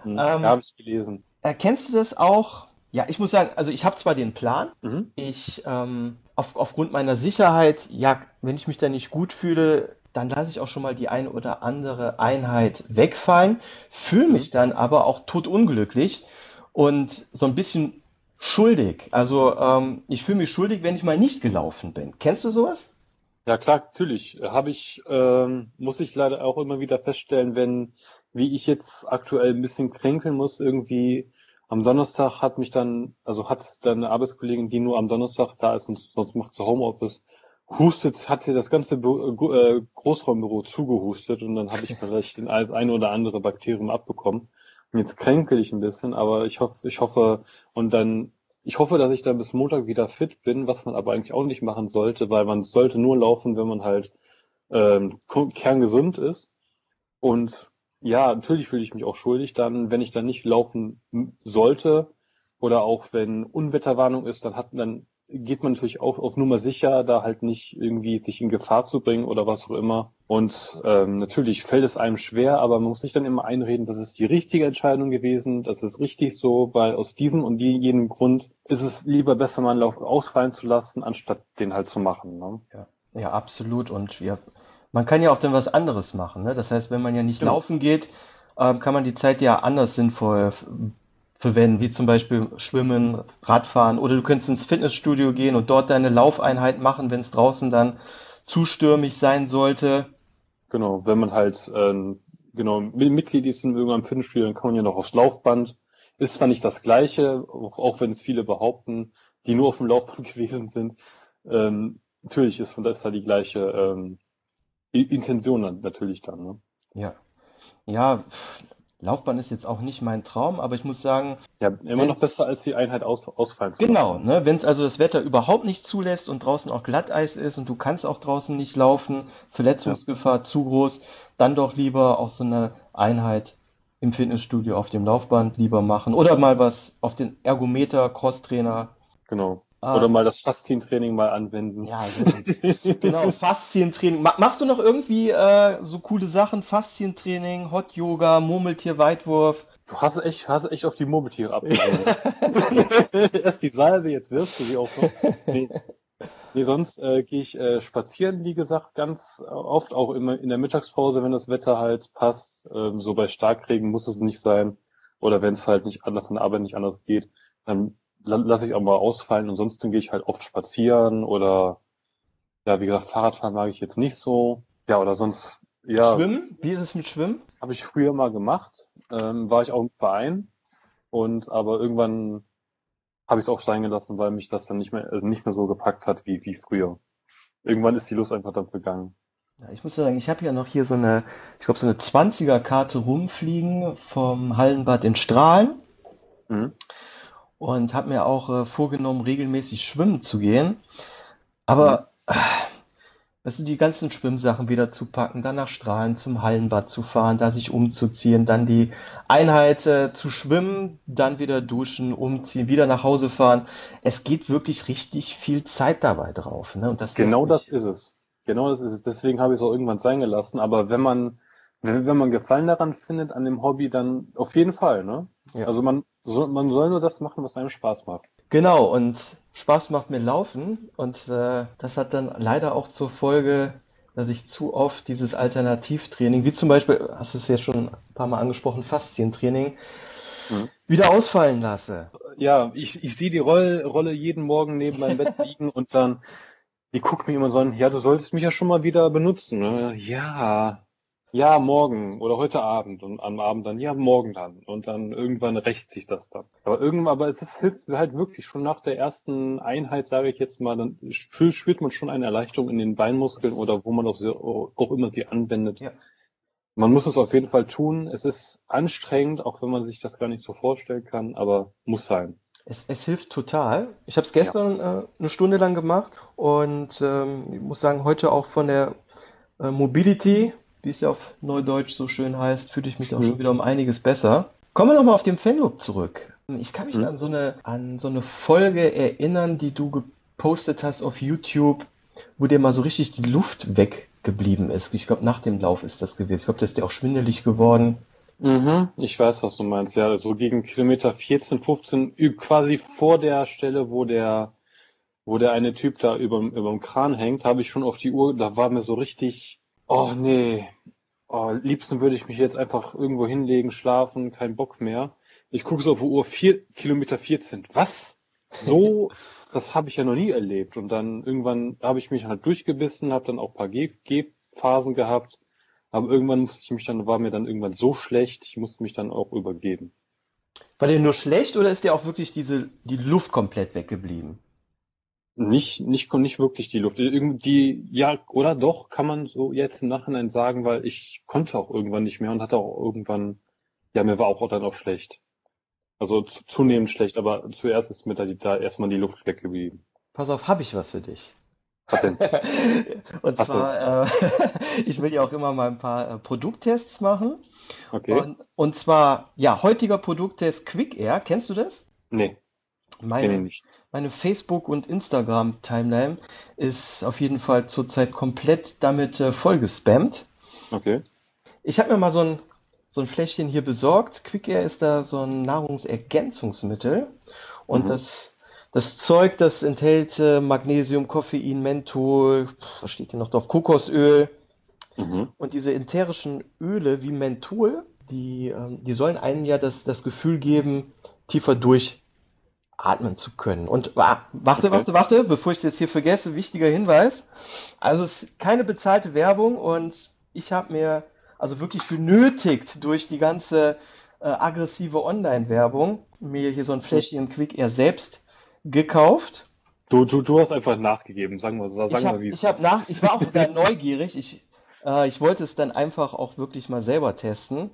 Mhm. Ähm, ja, habe ich gelesen. Erkennst du das auch? Ja, ich muss sagen, also ich habe zwar den Plan, Mhm. ich ähm, auf, aufgrund meiner Sicherheit, ja, wenn ich mich da nicht gut fühle, dann lasse ich auch schon mal die eine oder andere Einheit wegfallen, fühle mich dann aber auch totunglücklich und so ein bisschen schuldig. Also ähm, ich fühle mich schuldig, wenn ich mal nicht gelaufen bin. Kennst du sowas? Ja, klar, natürlich. Habe ich, ähm, muss ich leider auch immer wieder feststellen, wenn, wie ich jetzt aktuell ein bisschen kränkeln muss, irgendwie am Donnerstag hat mich dann, also hat dann eine Arbeitskollegin, die nur am Donnerstag da ist und sonst macht sie Homeoffice, hustet, hat sie das ganze Gu- äh, Großraumbüro zugehustet und dann habe ich vielleicht den ein eine oder andere Bakterium abbekommen. Und jetzt kränkel ich ein bisschen, aber ich hoffe, ich hoffe, und dann ich hoffe, dass ich dann bis Montag wieder fit bin, was man aber eigentlich auch nicht machen sollte, weil man sollte nur laufen, wenn man halt ähm, kerngesund ist. Und ja, natürlich fühle ich mich auch schuldig dann, wenn ich dann nicht laufen sollte oder auch wenn Unwetterwarnung ist, dann hat dann geht man natürlich auch auf Nummer sicher, da halt nicht irgendwie sich in Gefahr zu bringen oder was auch immer. Und ähm, natürlich fällt es einem schwer, aber man muss sich dann immer einreden, das ist die richtige Entscheidung gewesen, das ist richtig so, weil aus diesem und jenem Grund ist es lieber besser, mal einen Lauf ausfallen zu lassen, anstatt den halt zu machen. Ne? Ja, absolut. Und ja, man kann ja auch dann was anderes machen. Ne? Das heißt, wenn man ja nicht Genau. laufen geht, ähm, kann man die Zeit ja anders sinnvoll verwenden, wie zum Beispiel Schwimmen, Radfahren oder du könntest ins Fitnessstudio gehen und dort deine Laufeinheit machen, wenn es draußen dann zu stürmig sein sollte. Genau, wenn man halt ähm, genau Mi- Mitglied ist in irgendeinem Fitnessstudio, dann kann man ja noch aufs Laufband. Ist zwar nicht das Gleiche, auch, auch wenn es viele behaupten, die nur auf dem Laufband gewesen sind. Ähm, natürlich ist, und das ist da die gleiche ähm, Intention natürlich dann. Ne? Ja, ja, Laufbahn ist jetzt auch nicht mein Traum, aber ich muss sagen, Ja, immer noch besser, als die Einheit aus, ausfallen zu Genau, lassen. ne, wenn es also das Wetter überhaupt nicht zulässt und draußen auch Glatteis ist und du kannst auch draußen nicht laufen, Verletzungsgefahr zu groß, dann doch lieber auch so eine Einheit im Fitnessstudio auf dem Laufband lieber machen oder mal was auf den Ergometer, Crosstrainer. Genau. Ah. Oder mal das Faszientraining mal anwenden. Ja, so, genau, Faszientraining. Ma machst du noch irgendwie äh, so coole Sachen? Faszientraining, Hot Yoga, Murmeltier, Weitwurf? Du hast echt, hast echt auf die Murmeltiere abgeholt. Erst die Salbe, jetzt wirfst du sie auch noch. Nee, nee sonst äh, gehe ich äh, spazieren, wie gesagt, ganz oft, auch immer in der Mittagspause, wenn das Wetter halt passt. Ähm, so bei Starkregen muss es nicht sein. Oder wenn es halt nicht anders von der Arbeit nicht anders geht, dann lasse ich auch mal ausfallen. Ansonsten gehe ich halt oft spazieren oder ja, wie gesagt, Fahrradfahren mag ich jetzt nicht so. Ja, oder sonst, ja, Schwimmen? Wie ist es mit Schwimmen? habe ich früher mal gemacht. Ähm, war ich auch im Verein. Und aber irgendwann habe ich es auch sein gelassen, weil mich das dann nicht mehr, also nicht mehr so gepackt hat wie, wie früher. Irgendwann ist die Lust einfach dann vergangen. Ja, ich muss sagen, ich habe ja noch hier so eine, ich glaube, so eine 20er-Karte rumfliegen vom Hallenbad in Strahlen Mhm. Und habe mir auch äh, vorgenommen, regelmäßig schwimmen zu gehen. Aber, äh, weißt du, die ganzen Schwimmsachen wieder zu packen, dann nach Strahlen zum Hallenbad zu fahren, da sich umzuziehen, dann die Einheit äh, zu schwimmen, dann wieder duschen, umziehen, wieder nach Hause fahren. Es geht wirklich richtig viel Zeit dabei drauf, ne? Und das Genau das ist es. Genau das ist es. Deswegen habe ich es auch irgendwann sein gelassen. Aber wenn man, wenn, wenn man Gefallen daran findet, an dem Hobby, dann auf jeden Fall, ne? Ja. Also man soll, man soll nur das machen, was einem Spaß macht. Genau, und Spaß macht mir Laufen. Und äh, das hat dann leider auch zur Folge, dass ich zu oft dieses Alternativtraining, wie zum Beispiel, hast du es jetzt schon ein paar Mal angesprochen, Faszientraining, Mhm. wieder ausfallen lasse. Ja, ich, ich sehe die Roll, Rolle jeden Morgen neben meinem Bett liegen und dann, die guckt mich immer so an, ja, du solltest mich ja schon mal wieder benutzen. Ne? Ja, ja, morgen oder heute Abend und am Abend dann, ja, morgen dann. Und dann irgendwann rächt sich das dann. Aber irgendwann, aber es ist, hilft halt wirklich schon nach der ersten Einheit, sage ich jetzt mal, dann spü- spürt man schon eine Erleichterung in den Beinmuskeln oder wo man auch, auch immer sie anwendet. Ja. Man muss es auf jeden Fall tun. Es ist anstrengend, auch wenn man sich das gar nicht so vorstellen kann, aber muss sein. Es, es hilft total. Ich habe es gestern äh, eine Stunde lang gemacht und ähm, ich muss sagen, heute auch von der äh, Mobility, wie es ja auf Neudeutsch so schön heißt, fühle ich mich auch Mhm. schon wieder um einiges besser. Kommen wir nochmal auf den Fanloop zurück. Ich kann mich Mhm. an so eine, an so eine Folge erinnern, die du gepostet hast auf YouTube, wo dir mal so richtig die Luft weggeblieben ist. Ich glaube, nach dem Lauf ist das gewesen. Ich glaube, da ist dir auch schwindelig geworden. Mhm, ich weiß, was du meinst. Ja, so gegen Kilometer 14, 15, ü- quasi vor der Stelle, wo der, wo der eine Typ da überm, überm Kran hängt, habe ich schon auf die Uhr, da war mir so richtig, oh nee, oh, liebsten würde ich mich jetzt einfach irgendwo hinlegen, schlafen, kein Bock mehr. Ich gucke so auf die Uhr, vier, Kilometer 14. Was? So, das habe ich ja noch nie erlebt. Und dann irgendwann habe ich mich halt durchgebissen, habe dann auch ein paar Geh- Gehphasen gehabt. Aber irgendwann musste ich mich dann, war mir dann irgendwann so schlecht, ich musste mich dann auch übergeben. War dir nur schlecht oder ist dir auch wirklich diese, die Luft komplett weggeblieben? Nicht, nicht, nicht wirklich die Luft. Irgendwie, ja, oder doch, kann man so jetzt im Nachhinein sagen, weil ich konnte auch irgendwann nicht mehr und hatte auch irgendwann, ja, mir war auch dann auch schlecht. Also zu- zunehmend schlecht, aber zuerst ist mir da, die, da erstmal die Luft weggeblieben. Pass auf, habe ich was für dich. Was denn? Und Ach so. zwar, äh, ich will ja auch immer mal ein paar äh, Produkttests machen. Okay. Und, und zwar, ja, heutiger Produkttest Quick Air. Kennst du das? Nee, Meine, meine Facebook- und Instagram-Timeline ist auf jeden Fall zurzeit komplett damit äh, vollgespammt. Okay. Ich habe mir mal so ein, so ein Fläschchen hier besorgt. Quick Air ist da so ein Nahrungsergänzungsmittel. Und Mhm. das, das Zeug, das enthält äh, Magnesium, Koffein, Menthol, was steht hier noch drauf? Kokosöl. Mhm. Und diese ätherischen Öle wie Menthol, die, ähm, die sollen einem ja das, das Gefühl geben, tiefer durchatmen zu können. Und wa- warte, warte, warte, bevor ich es jetzt hier vergesse, wichtiger Hinweis. Also es ist keine bezahlte Werbung und ich habe mir also wirklich genötigt durch die ganze äh, aggressive Online-Werbung mir hier so ein Fläschchen Quick Air selbst gekauft. Du, du, du hast einfach nachgegeben, sagen wir, sagen Ich wir, habe wie ich hab nach, ich war auch neugierig. Ich, äh, ich wollte es dann einfach auch wirklich mal selber testen.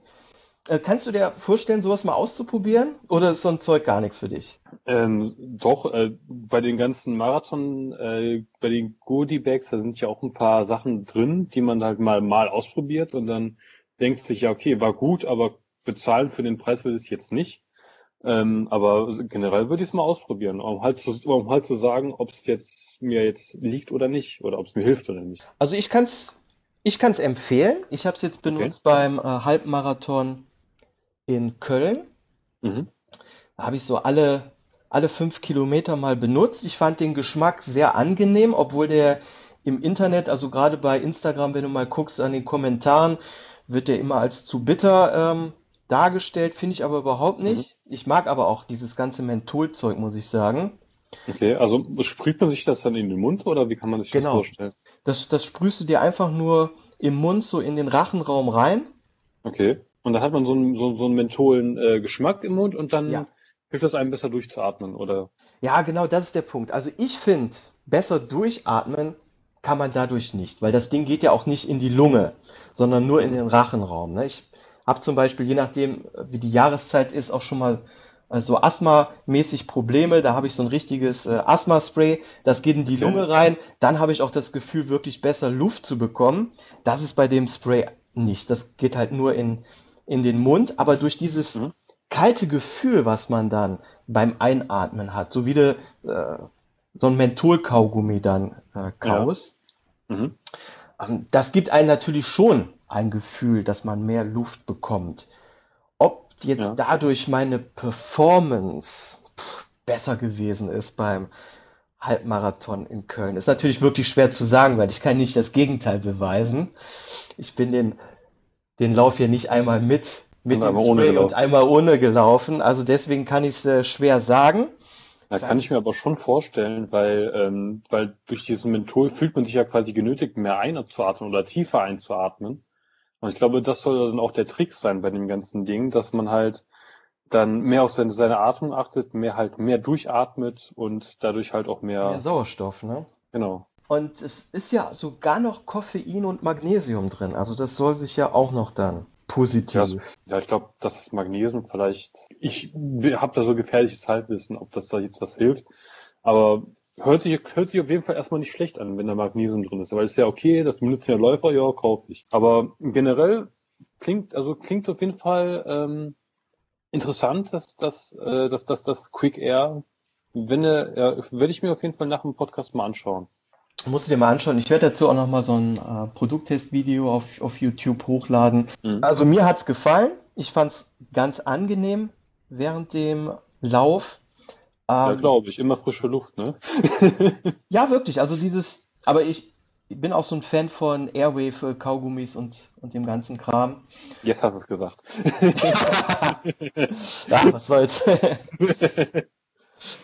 Äh, kannst du dir vorstellen, sowas mal auszuprobieren? Oder ist so ein Zeug gar nichts für dich? Ähm, doch, äh, bei den ganzen Marathon, äh, bei den Goodie-Bags, da sind ja auch ein paar Sachen drin, die man halt mal, mal ausprobiert und dann denkt sich, ja, okay, war gut, aber bezahlen für den Preis will ich es jetzt nicht. Ähm, aber generell würde ich es mal ausprobieren, um halt zu, um halt zu sagen, ob es jetzt mir jetzt liegt oder nicht, oder ob es mir hilft oder nicht. Also ich kann es ich kann's empfehlen. Ich habe es jetzt benutzt beim äh, Halbmarathon in Köln. Mhm. Da habe ich so alle, alle fünf Kilometer mal benutzt. Ich fand den Geschmack sehr angenehm, obwohl der im Internet, also gerade bei Instagram, wenn du mal guckst an den Kommentaren, wird der immer als zu bitter ähm, dargestellt, finde ich aber überhaupt nicht. Ich mag aber auch dieses ganze Mentholzeug, muss ich sagen. Okay, also sprüht man sich das dann in den Mund oder wie kann man sich das Genau. vorstellen? Das, das sprühst du dir einfach nur im Mund so in den Rachenraum rein. Okay. Und dann hat man so einen, so, so einen mentholen äh, Geschmack im Mund und dann Ja. hilft das einem besser durchzuatmen, oder? Ja, genau, das ist der Punkt. Also ich finde, besser durchatmen kann man dadurch nicht, weil das Ding geht ja auch nicht in die Lunge, sondern nur in den Rachenraum. Ne? Ich habe zum Beispiel, je nachdem, wie die Jahreszeit ist, auch schon mal äh, so Asthma-mäßig Probleme. Da habe ich so ein richtiges äh, Asthma-Spray, das geht in die. Lunge rein. Dann habe ich auch das Gefühl, wirklich besser Luft zu bekommen. Das ist bei dem Spray nicht. Das geht halt nur in, in den Mund, aber durch dieses Mhm. kalte Gefühl, was man dann beim Einatmen hat, so wie du äh, so ein Mentholkaugummi dann äh, kaust, Mhm. ähm, das gibt einem natürlich schon ein Gefühl, dass man mehr Luft bekommt. Ob jetzt Ja. dadurch meine Performance besser gewesen ist beim Halbmarathon in Köln, ist natürlich wirklich schwer zu sagen, weil ich kann nicht das Gegenteil beweisen. Ich bin den, den Lauf hier nicht einmal mit, mit dem Spray und einmal ohne gelaufen. Also deswegen kann ich es äh, schwer sagen. Da kann ich mir aber schon vorstellen, weil, ähm, weil durch dieses Menthol fühlt man sich ja quasi genötigt, mehr einzuatmen oder tiefer einzuatmen. Und ich glaube, das soll dann auch der Trick sein bei dem ganzen Ding, dass man halt dann mehr auf seine, seine Atmung achtet, mehr halt mehr durchatmet und dadurch halt auch mehr, Mehr Sauerstoff, ne? genau. Und es ist ja sogar noch Koffein und Magnesium drin. Also das soll sich ja auch noch dann positiv. Ja, ich glaube, das Magnesium vielleicht, ich habe da so gefährliches Halbwissen, ob das da jetzt was hilft. Aber hört sich, hört sich auf jeden Fall erstmal nicht schlecht an, wenn da Magnesium drin ist. Weil es ist ja okay, das benutzen ja Läufer, ja, kaufe ich. Aber generell klingt, also klingt auf jeden Fall ähm, interessant, dass das, äh, dass, dass das Quick Air, wenn er, ja, werde ich mir auf jeden Fall nach dem Podcast mal anschauen. Musst du dir mal anschauen. Ich werde dazu auch noch mal so ein äh, Produkttestvideo auf, auf YouTube hochladen. Mhm. Also mir hat's gefallen. Ich fand's ganz angenehm während dem Lauf. Ja, Ähm, glaube ich. Immer frische Luft, ne? ja, wirklich. Also dieses, aber ich bin auch so ein Fan von Airwave, äh, Kaugummis und, und dem ganzen Kram. Jetzt hast du es gesagt. Ja, was soll's.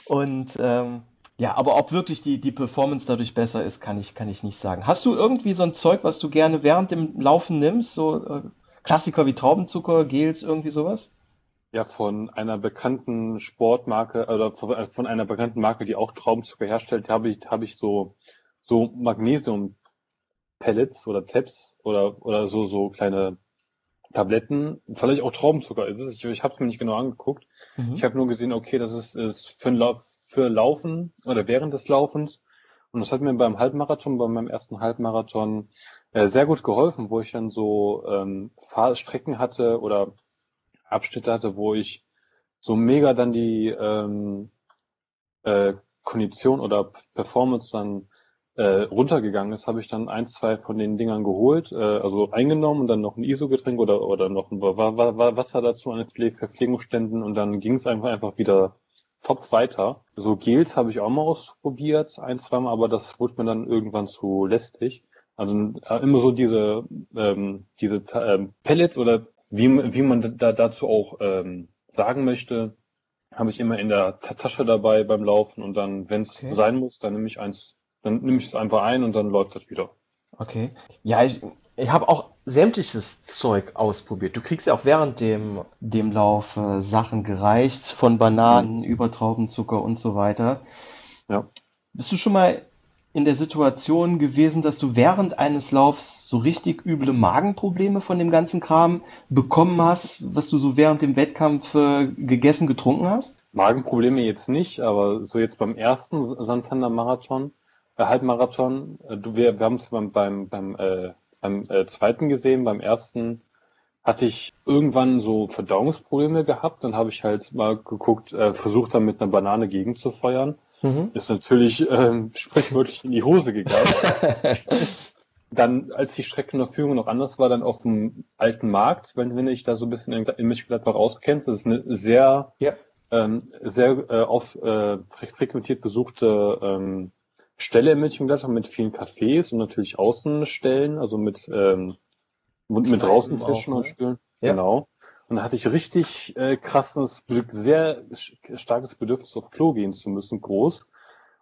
Und ähm, ja, aber ob wirklich die, die Performance dadurch besser ist, kann ich, kann ich nicht sagen. Hast du irgendwie so ein Zeug, was du gerne während dem Laufen nimmst? So äh, Klassiker wie Traubenzucker, Gels, irgendwie sowas? Ja, von einer bekannten Sportmarke oder von von einer bekannten Marke, die auch Traubenzucker herstellt, habe ich, habe ich so, so Magnesium-Pellets oder Tabs oder, oder so, so kleine Tabletten. Vielleicht auch Traubenzucker ist es. Ich, ich habe es mir nicht genau angeguckt. Mhm. Ich habe nur gesehen, okay, das ist, ist für, ein Lauf, für Laufen oder während des Laufens. Und das hat mir beim Halbmarathon, bei meinem ersten Halbmarathon äh, sehr gut geholfen, wo ich dann so ähm, Fahrstrecken hatte oder Abschnitte hatte, wo ich so mega dann die ähm, äh, Kondition oder Performance dann äh, runtergegangen ist, habe ich dann eins, zwei von den Dingern geholt, äh, also eingenommen und dann noch ein ISO-Getränk oder, oder noch ein Wa- Wa- Wa- Wasser dazu an den Pfle- Verpflegungsständen und dann ging es einfach, einfach wieder top weiter. So Gels habe ich auch mal ausprobiert, ein, zweimal, aber das wurde mir dann irgendwann zu lästig. Also äh, immer so diese, ähm, diese ähm, Pellets oder wie, man- wie man da dazu auch ähm, sagen möchte, habe ich immer in der Ta Tasche dabei beim Laufen und dann, wenn es Okay. sein muss, dann nehme ich eins, dann nehme ich es einfach ein und dann läuft das wieder. Okay. Ja, ich, ich habe auch sämtliches Zeug ausprobiert. Du kriegst ja auch während dem, dem Lauf äh, Sachen gereicht, von Bananen über Traubenzucker und so weiter. Ja. Bist du schon mal in der Situation gewesen, dass du während eines Laufs so richtig üble Magenprobleme von dem ganzen Kram bekommen hast, was du so während dem Wettkampf äh, gegessen, getrunken hast? Magenprobleme jetzt nicht, aber so jetzt beim ersten Santander Marathon, äh, Halbmarathon, äh, du, wir, wir haben es beim, beim, beim, äh, beim äh, zweiten gesehen, beim ersten hatte ich irgendwann so Verdauungsprobleme gehabt. Dann habe ich halt mal geguckt, äh, versucht dann mit einer Banane gegenzufeuern. Mhm. Ist natürlich ähm, sprichwörtlich in die Hose gegangen. dann, als die Streckenführung noch anders war, dann auf dem alten Markt, wenn, wenn ich da so ein bisschen in, in Mönchengladbach auskennst, das ist eine sehr, ja. ähm, sehr äh, auf, äh, frequentiert besuchte ähm, Stelle in Mönchengladbach mit vielen Cafés und natürlich Außenstellen, also mit, ähm, mit, mit Draußentischen ne? und Stühlen. Ja. Genau. Und da hatte ich richtig äh, krasses, sehr starkes Bedürfnis auf Klo gehen zu müssen, groß.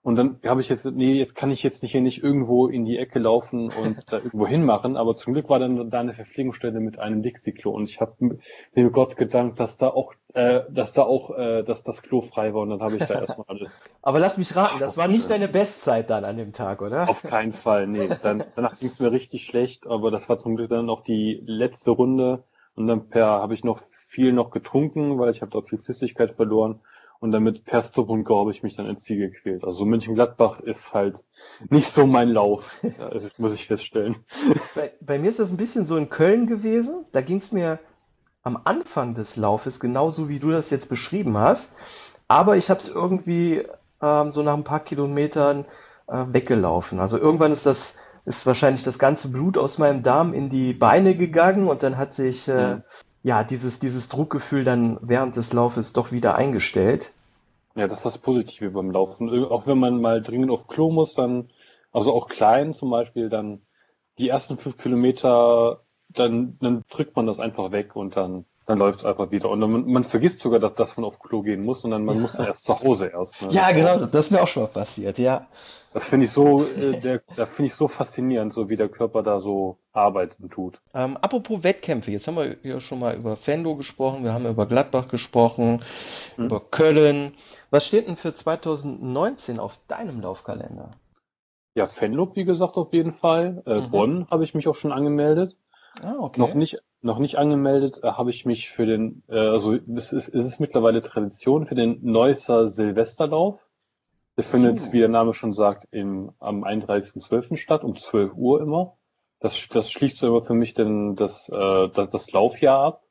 Und dann habe ich jetzt, nee, jetzt kann ich jetzt nicht hier nicht irgendwo in die Ecke laufen und da irgendwo hinmachen. Aber zum Glück war dann da eine Verpflegungsstelle mit einem Dixie-Klo und ich habe dem Gott gedankt, dass da auch, äh, dass da auch, äh, dass das Klo frei war und dann habe ich da erstmal alles. aber lass mich raten, das war nicht deine Bestzeit dann an dem Tag, oder? Auf keinen Fall, nee. Dann, danach ging es mir richtig schlecht, aber das war zum Glück dann auch die letzte Runde und dann per habe ich noch viel noch getrunken, weil ich habe dort viel Flüssigkeit verloren und damit per Stop und Go habe ich mich dann ins Ziel gequält. Also München-Gladbach ist halt nicht so mein Lauf, muss ich feststellen. Bei, bei, mir ist das ein bisschen so in Köln gewesen. Da ging es mir am Anfang des Laufes genauso, wie du das jetzt beschrieben hast. Aber ich habe es irgendwie ähm, so nach ein paar Kilometern äh, weggelaufen. Also irgendwann ist das ist wahrscheinlich das ganze Blut aus meinem Darm in die Beine gegangen und dann hat sich äh, mhm ja, dieses, dieses Druckgefühl dann während des Laufes doch wieder eingestellt. Ja, das ist das Positive beim Laufen. Auch wenn man mal dringend auf Klo muss, dann, also auch klein zum Beispiel, dann die ersten fünf Kilometer, dann, dann drückt man das einfach weg und dann dann läuft es einfach wieder. Und man, man, vergisst sogar, dass, dass man auf Klo gehen muss, sondern man muss dann erst zu Hause erst. Ne? Ja, genau, das ist mir auch schon mal passiert, ja. Das finde ich so, äh, der, da finde ich so faszinierend, so wie der Körper da so arbeitet und tut. Ähm, apropos Wettkämpfe, jetzt haben wir ja schon mal über Fendo gesprochen, wir haben über Gladbach gesprochen, hm. über Köln. Was steht denn für 2019 auf deinem Laufkalender? Ja, Fenlo, wie gesagt, auf jeden Fall. Äh, mhm. Bonn habe ich mich auch schon angemeldet. Ah, okay. Noch nicht, noch nicht angemeldet, äh, habe ich mich für den, äh, also es ist, es ist mittlerweile Tradition für den Neusser Silvesterlauf. Der findet, oh. wie der Name schon sagt, im, am 31.12. statt, um 12 Uhr immer. Das, das schließt so immer für mich denn das, äh, das, das Laufjahr ab.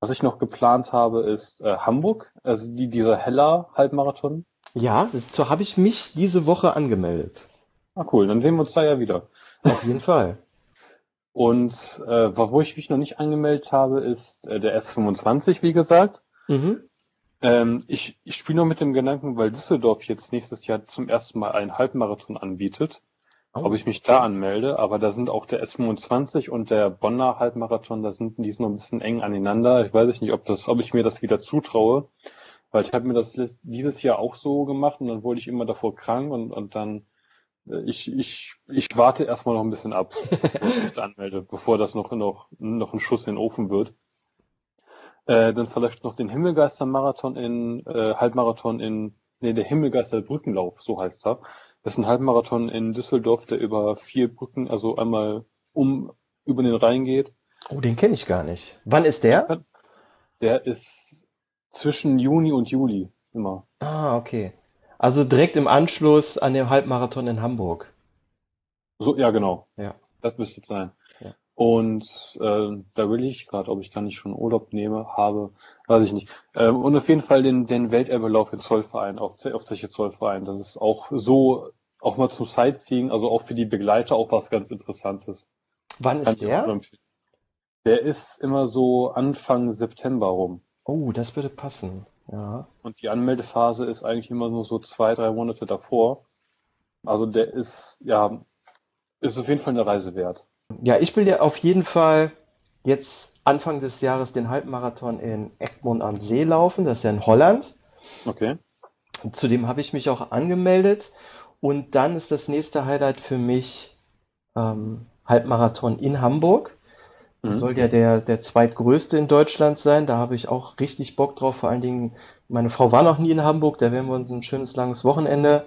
Was ich noch geplant habe, ist äh, Hamburg, also die, dieser Heller Halbmarathon. Ja, dazu habe ich mich diese Woche angemeldet. Ah, cool, dann sehen wir uns da ja wieder. Auf jeden Fall. Und äh, wo ich mich noch nicht angemeldet habe, ist äh, der S25, wie gesagt. Mhm. Ähm, ich ich spiele noch mit dem Gedanken, weil Düsseldorf jetzt nächstes Jahr zum ersten Mal einen Halbmarathon anbietet, oh. ob ich mich da anmelde. Aber da sind auch der S25 und der Bonner Halbmarathon, da sind die sind noch ein bisschen eng aneinander. Ich weiß nicht, ob das, ob ich mir das wieder zutraue, weil ich habe mir das dieses Jahr auch so gemacht und dann wurde ich immer davor krank und und dann ich, ich, ich warte erstmal noch ein bisschen ab, bevor ich mich anmelde, bevor das noch, noch, noch ein Schuss in den Ofen wird. Äh, dann vielleicht noch den Himmelgeister-Marathon in, äh, Halbmarathon in, nee, der Himmelgeister-Brückenlauf, so heißt er. Das ist ein Halbmarathon in Düsseldorf, der über vier Brücken, also einmal um, über den Rhein geht. Oh, den kenne ich gar nicht. Wann ist der? Der ist zwischen Juni und Juli immer. Ah, okay. Also direkt im Anschluss an den Halbmarathon in Hamburg. So, ja, genau. Ja. Das müsste es sein. Ja. Und äh, da will ich gerade, ob ich da nicht schon Urlaub nehme, habe, weiß ich nicht. Ähm, und auf jeden Fall den, den Welterbelauf in Zollverein, auf, auf Zeche Zollverein. Das ist auch so, auch mal zum Sightseeing, also auch für die Begleiter auch was ganz Interessantes. Wann ist der? Der ist immer so Anfang September rum. Oh, das würde passen. Ja. Und die Anmeldephase ist eigentlich immer nur so zwei, drei Monate davor. Also der ist, ja, ist auf jeden Fall eine Reise wert. Ja, ich will ja auf jeden Fall jetzt Anfang des Jahres den Halbmarathon in Egmond am See laufen. Das ist ja in Holland. Okay. Zudem habe ich mich auch angemeldet. Und dann ist das nächste Highlight für mich ähm, Halbmarathon in Hamburg. Das mhm. soll ja der, der zweitgrößte in Deutschland sein. Da habe ich auch richtig Bock drauf. Vor allen Dingen, meine Frau war noch nie in Hamburg. Da werden wir uns ein schönes langes Wochenende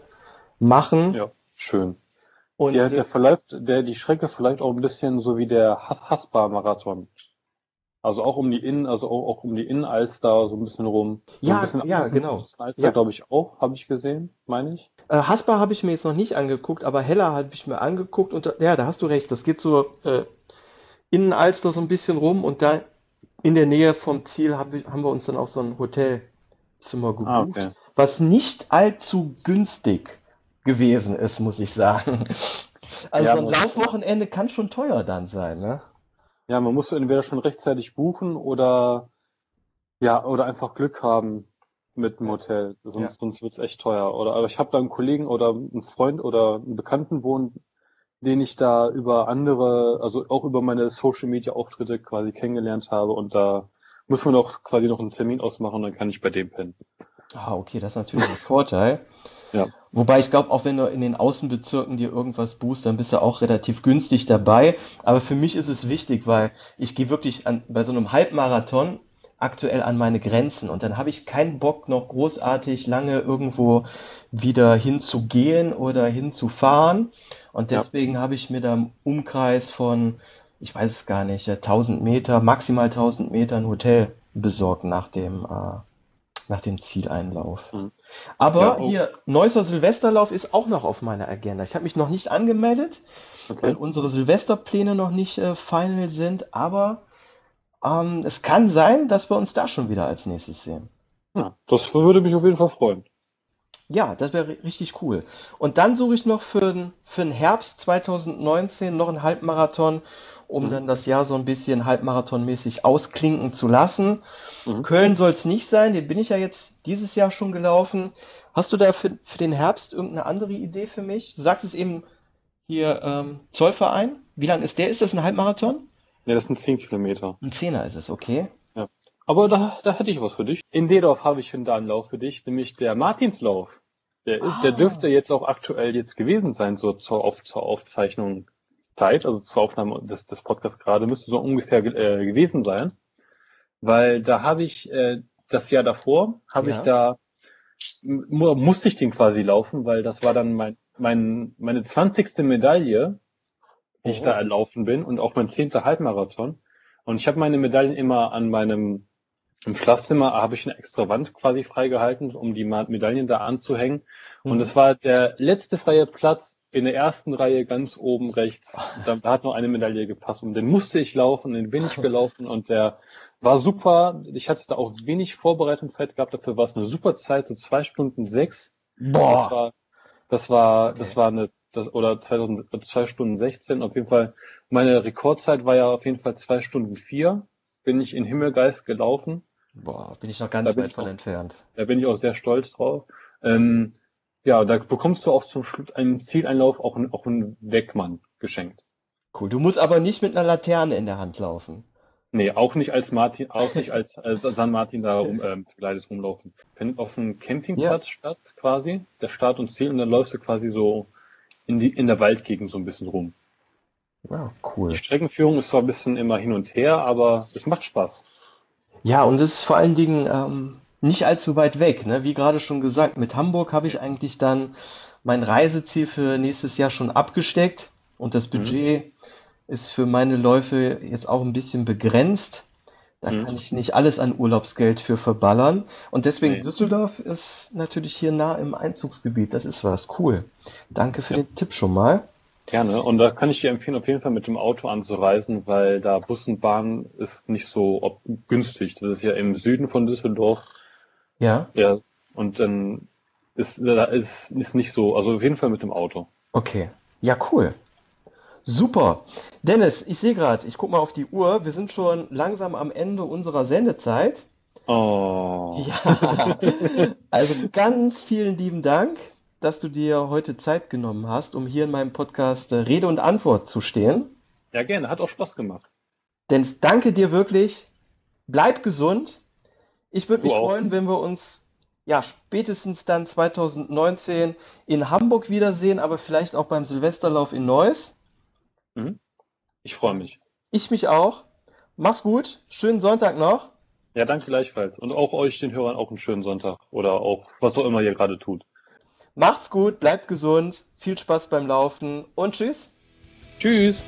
machen. Ja, schön. Und der, der verläuft, der, die Strecke verläuft auch ein bisschen so wie der Haspa-Marathon. Also auch um die Innen, also auch, auch um die Innenalster so ein bisschen rum. So ja, bisschen ja, genau. Alster, ja. glaube ich auch, habe ich gesehen, meine ich. Äh, Haspa habe ich mir jetzt noch nicht angeguckt, aber Heller habe ich mir angeguckt und ja, da hast du recht. Das geht so äh, in Alster so ein bisschen rum und da in der Nähe vom Ziel haben wir, uns dann auch so ein Hotelzimmer gebucht, ah, okay. was nicht allzu günstig gewesen ist, muss ich sagen. Also ja, so ein Laufwochenende kann schon teuer dann sein, ne? Ja, man muss entweder schon rechtzeitig buchen oder ja, oder einfach Glück haben mit dem Hotel. Sonst, ja. sonst wird's echt teuer. Oder aber ich habe da einen Kollegen oder einen Freund oder einen Bekannten wohnen, den ich da über andere, also auch über meine Social Media Auftritte quasi kennengelernt habe und da muss man auch quasi noch einen Termin ausmachen und dann kann ich bei dem pennen. Ah, okay, das ist natürlich ein Vorteil. Ja. Wobei ich glaube, auch wenn du in den Außenbezirken dir irgendwas buchst, dann bist du auch relativ günstig dabei. Aber für mich ist es wichtig, weil ich gehe wirklich an, bei so einem Halbmarathon aktuell an meine Grenzen und dann habe ich keinen Bock noch großartig lange irgendwo wieder hinzugehen oder hinzufahren und deswegen ja. habe ich mir da im Umkreis von, ich weiß es gar nicht, 1000 Meter, maximal 1000 Meter ein Hotel besorgt nach dem äh, nach dem Zieleinlauf. Mhm. Aber ja, oh. hier, Neusser Silvesterlauf ist auch noch auf meiner Agenda. Ich habe mich noch nicht angemeldet, okay. weil unsere Silvesterpläne noch nicht äh, final sind, aber ähm, es kann sein, dass wir uns da schon wieder als nächstes sehen. Ja, das würde mich auf jeden Fall freuen. Ja, das wäre richtig cool. Und dann suche ich noch für, für den Herbst 2019 noch einen Halbmarathon, um mhm. dann das Jahr so ein bisschen halbmarathonmäßig ausklinken zu lassen. Mhm. Köln soll es nicht sein, den bin ich ja jetzt dieses Jahr schon gelaufen. Hast du da für, für den Herbst irgendeine andere Idee für mich? Du sagst es eben hier ähm, Zollverein. Wie lang ist der? Ist das ein Halbmarathon? Ja, das sind 10 Kilometer. Ein Zehner ist es, okay. Ja. Aber da, da hätte ich was für dich. In Dedorf habe ich schon da einen Lauf für dich, nämlich der Martinslauf. Der, ah. der dürfte jetzt auch aktuell jetzt gewesen sein, so zur, auf, zur Aufzeichnung Zeit, also zur Aufnahme des, des Podcasts gerade, müsste so ungefähr äh, gewesen sein. Weil da habe ich äh, das Jahr davor, habe ja. ich da, musste ich den quasi laufen, weil das war dann mein, mein, meine zwanzigste Medaille die ich da erlaufen bin und auch mein zehnter Halbmarathon. Und ich habe meine Medaillen immer an meinem im Schlafzimmer habe ich eine extra Wand quasi freigehalten, um die Medaillen da anzuhängen. Und mhm. es war der letzte freie Platz in der ersten Reihe ganz oben rechts. Da, da, hat noch eine Medaille gepasst und den musste ich laufen, den bin ich gelaufen und der war super. Ich hatte da auch wenig Vorbereitungszeit gehabt, dafür war es eine super Zeit, so zwei Stunden sechs. Boah. Das war, das war, okay. das war eine das, oder 2000, 2 Stunden 16. Auf jeden Fall, meine Rekordzeit war ja auf jeden Fall 2 Stunden 4. Bin ich in Himmelgeist gelaufen. Boah, bin ich noch ganz weit von auch, entfernt. Da bin ich auch sehr stolz drauf. Ähm, ja, da bekommst du auch zum Schluss einem Zieleinlauf auch, ein, auch einen Wegmann geschenkt. Cool. Du musst aber nicht mit einer Laterne in der Hand laufen. Nee, auch nicht als Martin, auch nicht als, als San Martin da rum, ähm, verkleidet rumlaufen. Findet auf einem Campingplatz ja. statt, quasi, der Start und Ziel, und dann läufst du quasi so in, die, in der Waldgegend so ein bisschen rum. Ja, cool. Die Streckenführung ist zwar ein bisschen immer hin und her, aber es macht Spaß. Ja, und es ist vor allen Dingen ähm, nicht allzu weit weg. Ne? Wie gerade schon gesagt, mit Hamburg habe ich eigentlich dann mein Reiseziel für nächstes Jahr schon abgesteckt und das mhm. Budget mhm. ist für meine Läufe jetzt auch ein bisschen begrenzt. Da mhm. kann ich nicht alles an Urlaubsgeld für verballern. Und deswegen nee. Düsseldorf ist natürlich hier nah im Einzugsgebiet. Das ist was. Cool. Danke für ja. den Tipp schon mal. Gerne. Und da kann ich dir empfehlen, auf jeden Fall mit dem Auto anzureisen, weil da Bus und Bahn ist nicht so ob, günstig. Das ist ja im Süden von Düsseldorf. Ja. Ja. Und dann ist, da ist, ist nicht so, also auf jeden Fall mit dem Auto. Okay. Ja, cool. Super. Dennis, ich sehe gerade, ich gucke mal auf die Uhr. Wir sind schon langsam am Ende unserer Sendezeit. Oh. Ja. Also ganz vielen lieben Dank, dass du dir heute Zeit genommen hast, um hier in meinem Podcast äh, Rede und Antwort zu stehen. Ja, gerne. Hat auch Spaß gemacht. Dennis, danke dir wirklich. Bleib gesund. Ich würde mich freuen, wenn wir uns ja spätestens dann 2019 in Hamburg wiedersehen, aber vielleicht auch beim Silvesterlauf in Neuss. Mhm. Ich freue mich. Ich mich auch. Mach's gut. Schönen Sonntag noch. Ja, danke gleichfalls. Und auch euch, den Hörern, auch einen schönen Sonntag. Oder auch was auch immer ihr gerade tut. Macht's gut, bleibt gesund, viel Spaß beim Laufen und tschüss. Tschüss.